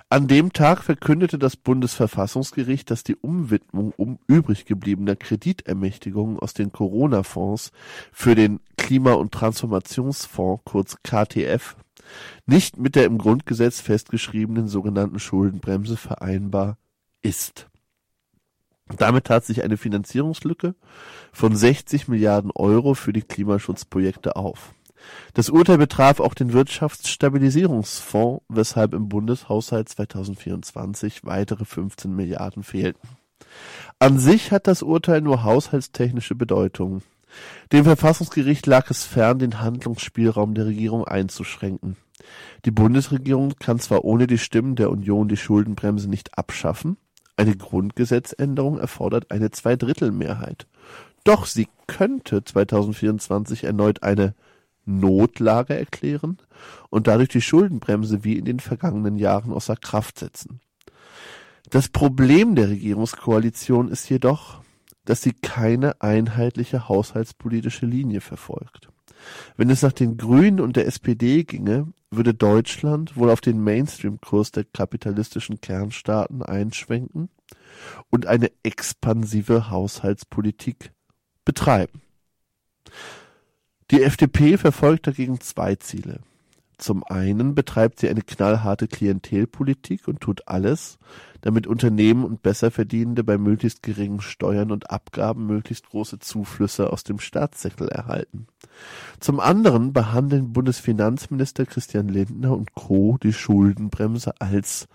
An dem Tag verkündete das Bundesverfassungsgericht, dass die Umwidmung um übrig gebliebener Kreditermächtigungen aus den Corona-Fonds für den Klima- und Transformationsfonds, kurz KTF, nicht mit der im Grundgesetz festgeschriebenen sogenannten Schuldenbremse vereinbar ist. Damit tat sich eine Finanzierungslücke von 60 Milliarden Euro für die Klimaschutzprojekte auf. Das Urteil betraf auch den Wirtschaftsstabilisierungsfonds, weshalb im Bundeshaushalt 2024 weitere 15 Milliarden fehlten. An sich hat das Urteil nur haushaltstechnische Bedeutung. Dem Verfassungsgericht lag es fern, den Handlungsspielraum der Regierung einzuschränken. Die Bundesregierung kann zwar ohne die Stimmen der Union die Schuldenbremse nicht abschaffen, eine Grundgesetzänderung erfordert eine Zweidrittelmehrheit. Doch sie könnte 2024 erneut eine Notlage erklären und dadurch die Schuldenbremse wie in den vergangenen Jahren außer Kraft setzen. Das Problem der Regierungskoalition ist jedoch, dass sie keine einheitliche haushaltspolitische Linie verfolgt. Wenn es nach den Grünen und der SPD ginge, würde Deutschland wohl auf den Mainstream-Kurs der kapitalistischen Kernstaaten einschwenken und eine expansive Haushaltspolitik betreiben. Die FDP verfolgt dagegen zwei Ziele. Zum einen betreibt sie eine knallharte Klientelpolitik und tut alles, damit Unternehmen und Besserverdienende bei möglichst geringen Steuern und Abgaben möglichst große Zuflüsse aus dem Staatssäckel erhalten. Zum anderen behandeln Bundesfinanzminister Christian Lindner und Co. die Schuldenbremse als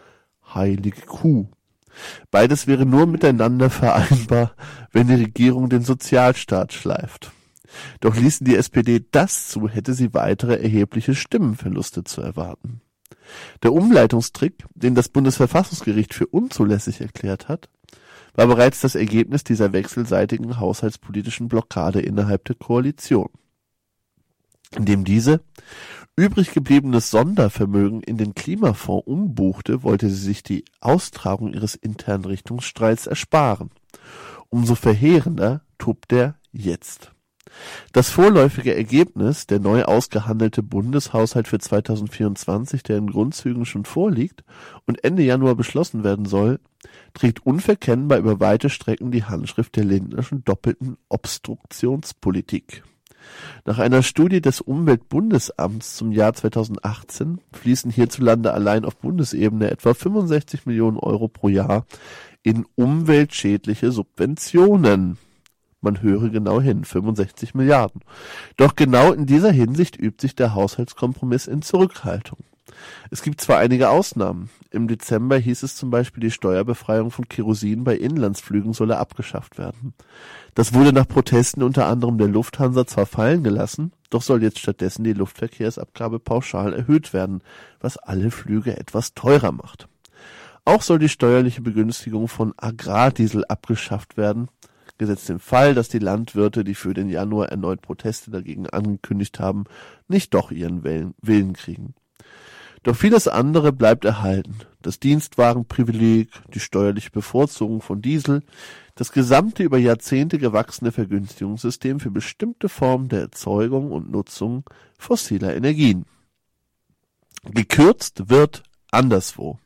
heilige Kuh. Beides wäre nur miteinander vereinbar, wenn die Regierung den Sozialstaat schleift. Doch ließen die SPD das zu, hätte sie weitere erhebliche Stimmenverluste zu erwarten. Der Umleitungstrick, den das Bundesverfassungsgericht für unzulässig erklärt hat, war bereits das Ergebnis dieser wechselseitigen haushaltspolitischen Blockade innerhalb der Koalition. Indem diese übrig gebliebenes Sondervermögen in den Klimafonds umbuchte, wollte sie sich die Austragung ihres internen Richtungsstreits ersparen. Umso verheerender tobt er jetzt. Das vorläufige Ergebnis, der neu ausgehandelte Bundeshaushalt für 2024, der in Grundzügen schon vorliegt und Ende Januar beschlossen werden soll, trägt unverkennbar über weite Strecken die Handschrift der Lindnerschen doppelten Obstruktionspolitik. Nach einer Studie des Umweltbundesamts zum Jahr 2018 fließen hierzulande allein auf Bundesebene etwa 65 Millionen Euro pro Jahr in umweltschädliche Subventionen. Man höre genau hin, 65 Milliarden. Doch genau in dieser Hinsicht übt sich der Haushaltskompromiss in Zurückhaltung. Es gibt zwar einige Ausnahmen. Im Dezember hieß es zum Beispiel, die Steuerbefreiung von Kerosin bei Inlandsflügen solle abgeschafft werden. Das wurde nach Protesten unter anderem der Lufthansa zwar fallen gelassen, doch soll jetzt stattdessen die Luftverkehrsabgabe pauschal erhöht werden, was alle Flüge etwas teurer macht. Auch soll die steuerliche Begünstigung von Agrardiesel abgeschafft werden, gesetzt den Fall, dass die Landwirte, die für den Januar erneut Proteste dagegen angekündigt haben, nicht doch ihren Willen kriegen. Doch vieles andere bleibt erhalten. Das Dienstwagenprivileg, die steuerliche Bevorzugung von Diesel, das gesamte über Jahrzehnte gewachsene Vergünstigungssystem für bestimmte Formen der Erzeugung und Nutzung fossiler Energien. Gekürzt wird anderswo.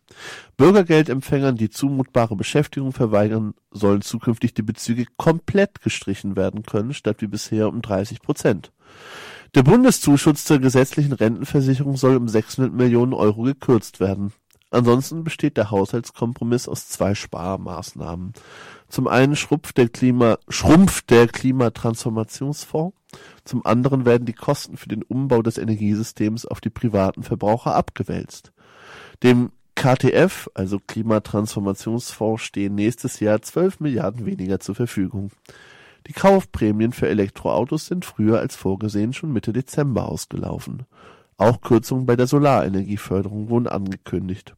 Bürgergeldempfängern, die zumutbare Beschäftigung verweigern, sollen zukünftig die Bezüge komplett gestrichen werden können, statt wie bisher um 30 Prozent. Der Bundeszuschuss zur gesetzlichen Rentenversicherung soll um 600 Millionen Euro gekürzt werden. Ansonsten besteht der Haushaltskompromiss aus zwei Sparmaßnahmen. Zum einen schrumpft der, Klima, schrumpft der Klimatransformationsfonds, zum anderen werden die Kosten für den Umbau des Energiesystems auf die privaten Verbraucher abgewälzt. Dem KTF, also Klimatransformationsfonds, stehen nächstes Jahr 12 Milliarden weniger zur Verfügung. Die Kaufprämien für Elektroautos sind früher als vorgesehen schon Mitte Dezember ausgelaufen. Auch Kürzungen bei der Solarenergieförderung wurden angekündigt.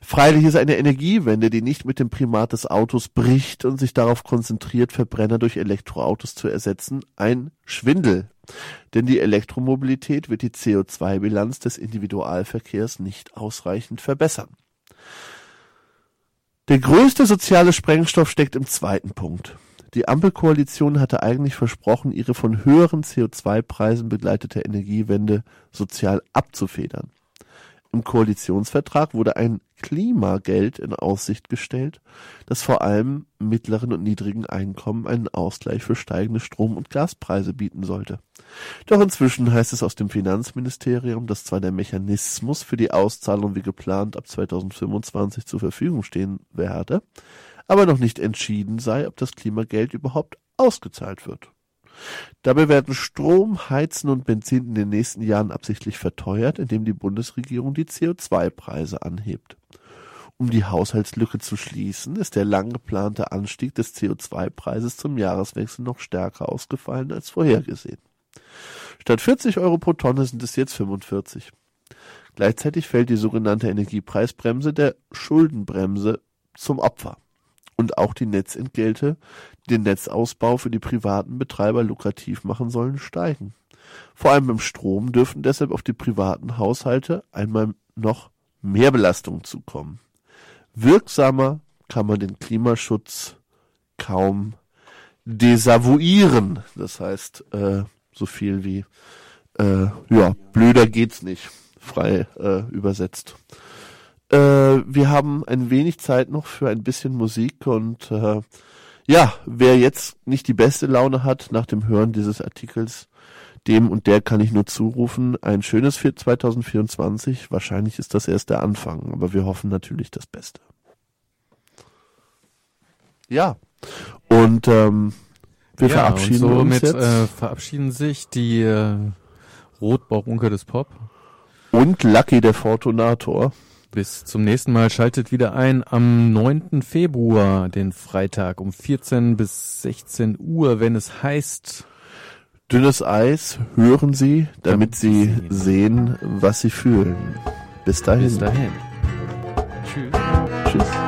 Freilich ist eine Energiewende, die nicht mit dem Primat des Autos bricht und sich darauf konzentriert, Verbrenner durch Elektroautos zu ersetzen, ein Schwindel. Denn die Elektromobilität wird die CO2-Bilanz des Individualverkehrs nicht ausreichend verbessern. Der größte soziale Sprengstoff steckt im zweiten Punkt. Die Ampelkoalition hatte eigentlich versprochen, ihre von höheren CO2-Preisen begleitete Energiewende sozial abzufedern. Im Koalitionsvertrag wurde ein Klimageld in Aussicht gestellt, das vor allem mittleren und niedrigen Einkommen einen Ausgleich für steigende Strom- und Gaspreise bieten sollte. Doch inzwischen heißt es aus dem Finanzministerium, dass zwar der Mechanismus für die Auszahlung wie geplant ab 2025 zur Verfügung stehen werde, aber noch nicht entschieden sei, ob das Klimageld überhaupt ausgezahlt wird. Dabei werden Strom, Heizen und Benzin in den nächsten Jahren absichtlich verteuert, indem die Bundesregierung die CO2-Preise anhebt. Um die Haushaltslücke zu schließen, ist der lang geplante Anstieg des CO2-Preises zum Jahreswechsel noch stärker ausgefallen als vorhergesehen. Statt 40 Euro pro Tonne sind es jetzt 45. Gleichzeitig fällt die sogenannte Energiepreisbremse der Schuldenbremse zum Opfer und auch die Netzentgelte, den Netzausbau für die privaten Betreiber lukrativ machen sollen, steigen. Vor allem beim Strom dürfen deshalb auf die privaten Haushalte einmal noch mehr Belastungen zukommen. Wirksamer kann man den Klimaschutz kaum desavouieren. Das heißt, äh, so viel wie, äh, ja, blöder geht's nicht, frei äh, übersetzt. Äh, wir haben ein wenig Zeit noch für ein bisschen Musik und äh, ja, wer jetzt nicht die beste Laune hat nach dem Hören dieses Artikels, dem und der kann ich nur zurufen, ein schönes 2024. Wahrscheinlich ist das erst der Anfang, aber wir hoffen natürlich das Beste. Ja, und ähm, wir ja, verabschieden und uns somit jetzt. Äh, verabschieden sich die äh, Rotbauchunke des Pop. Und Lucky der Fortunator. Bis zum nächsten Mal. Schaltet wieder ein am 9. Februar, den Freitag um 14 bis 16 Uhr, wenn es heißt Dünnes Eis hören Sie, damit Sie sehen, was Sie fühlen. Bis dahin. Bis dahin. Tschüss. Tschüss.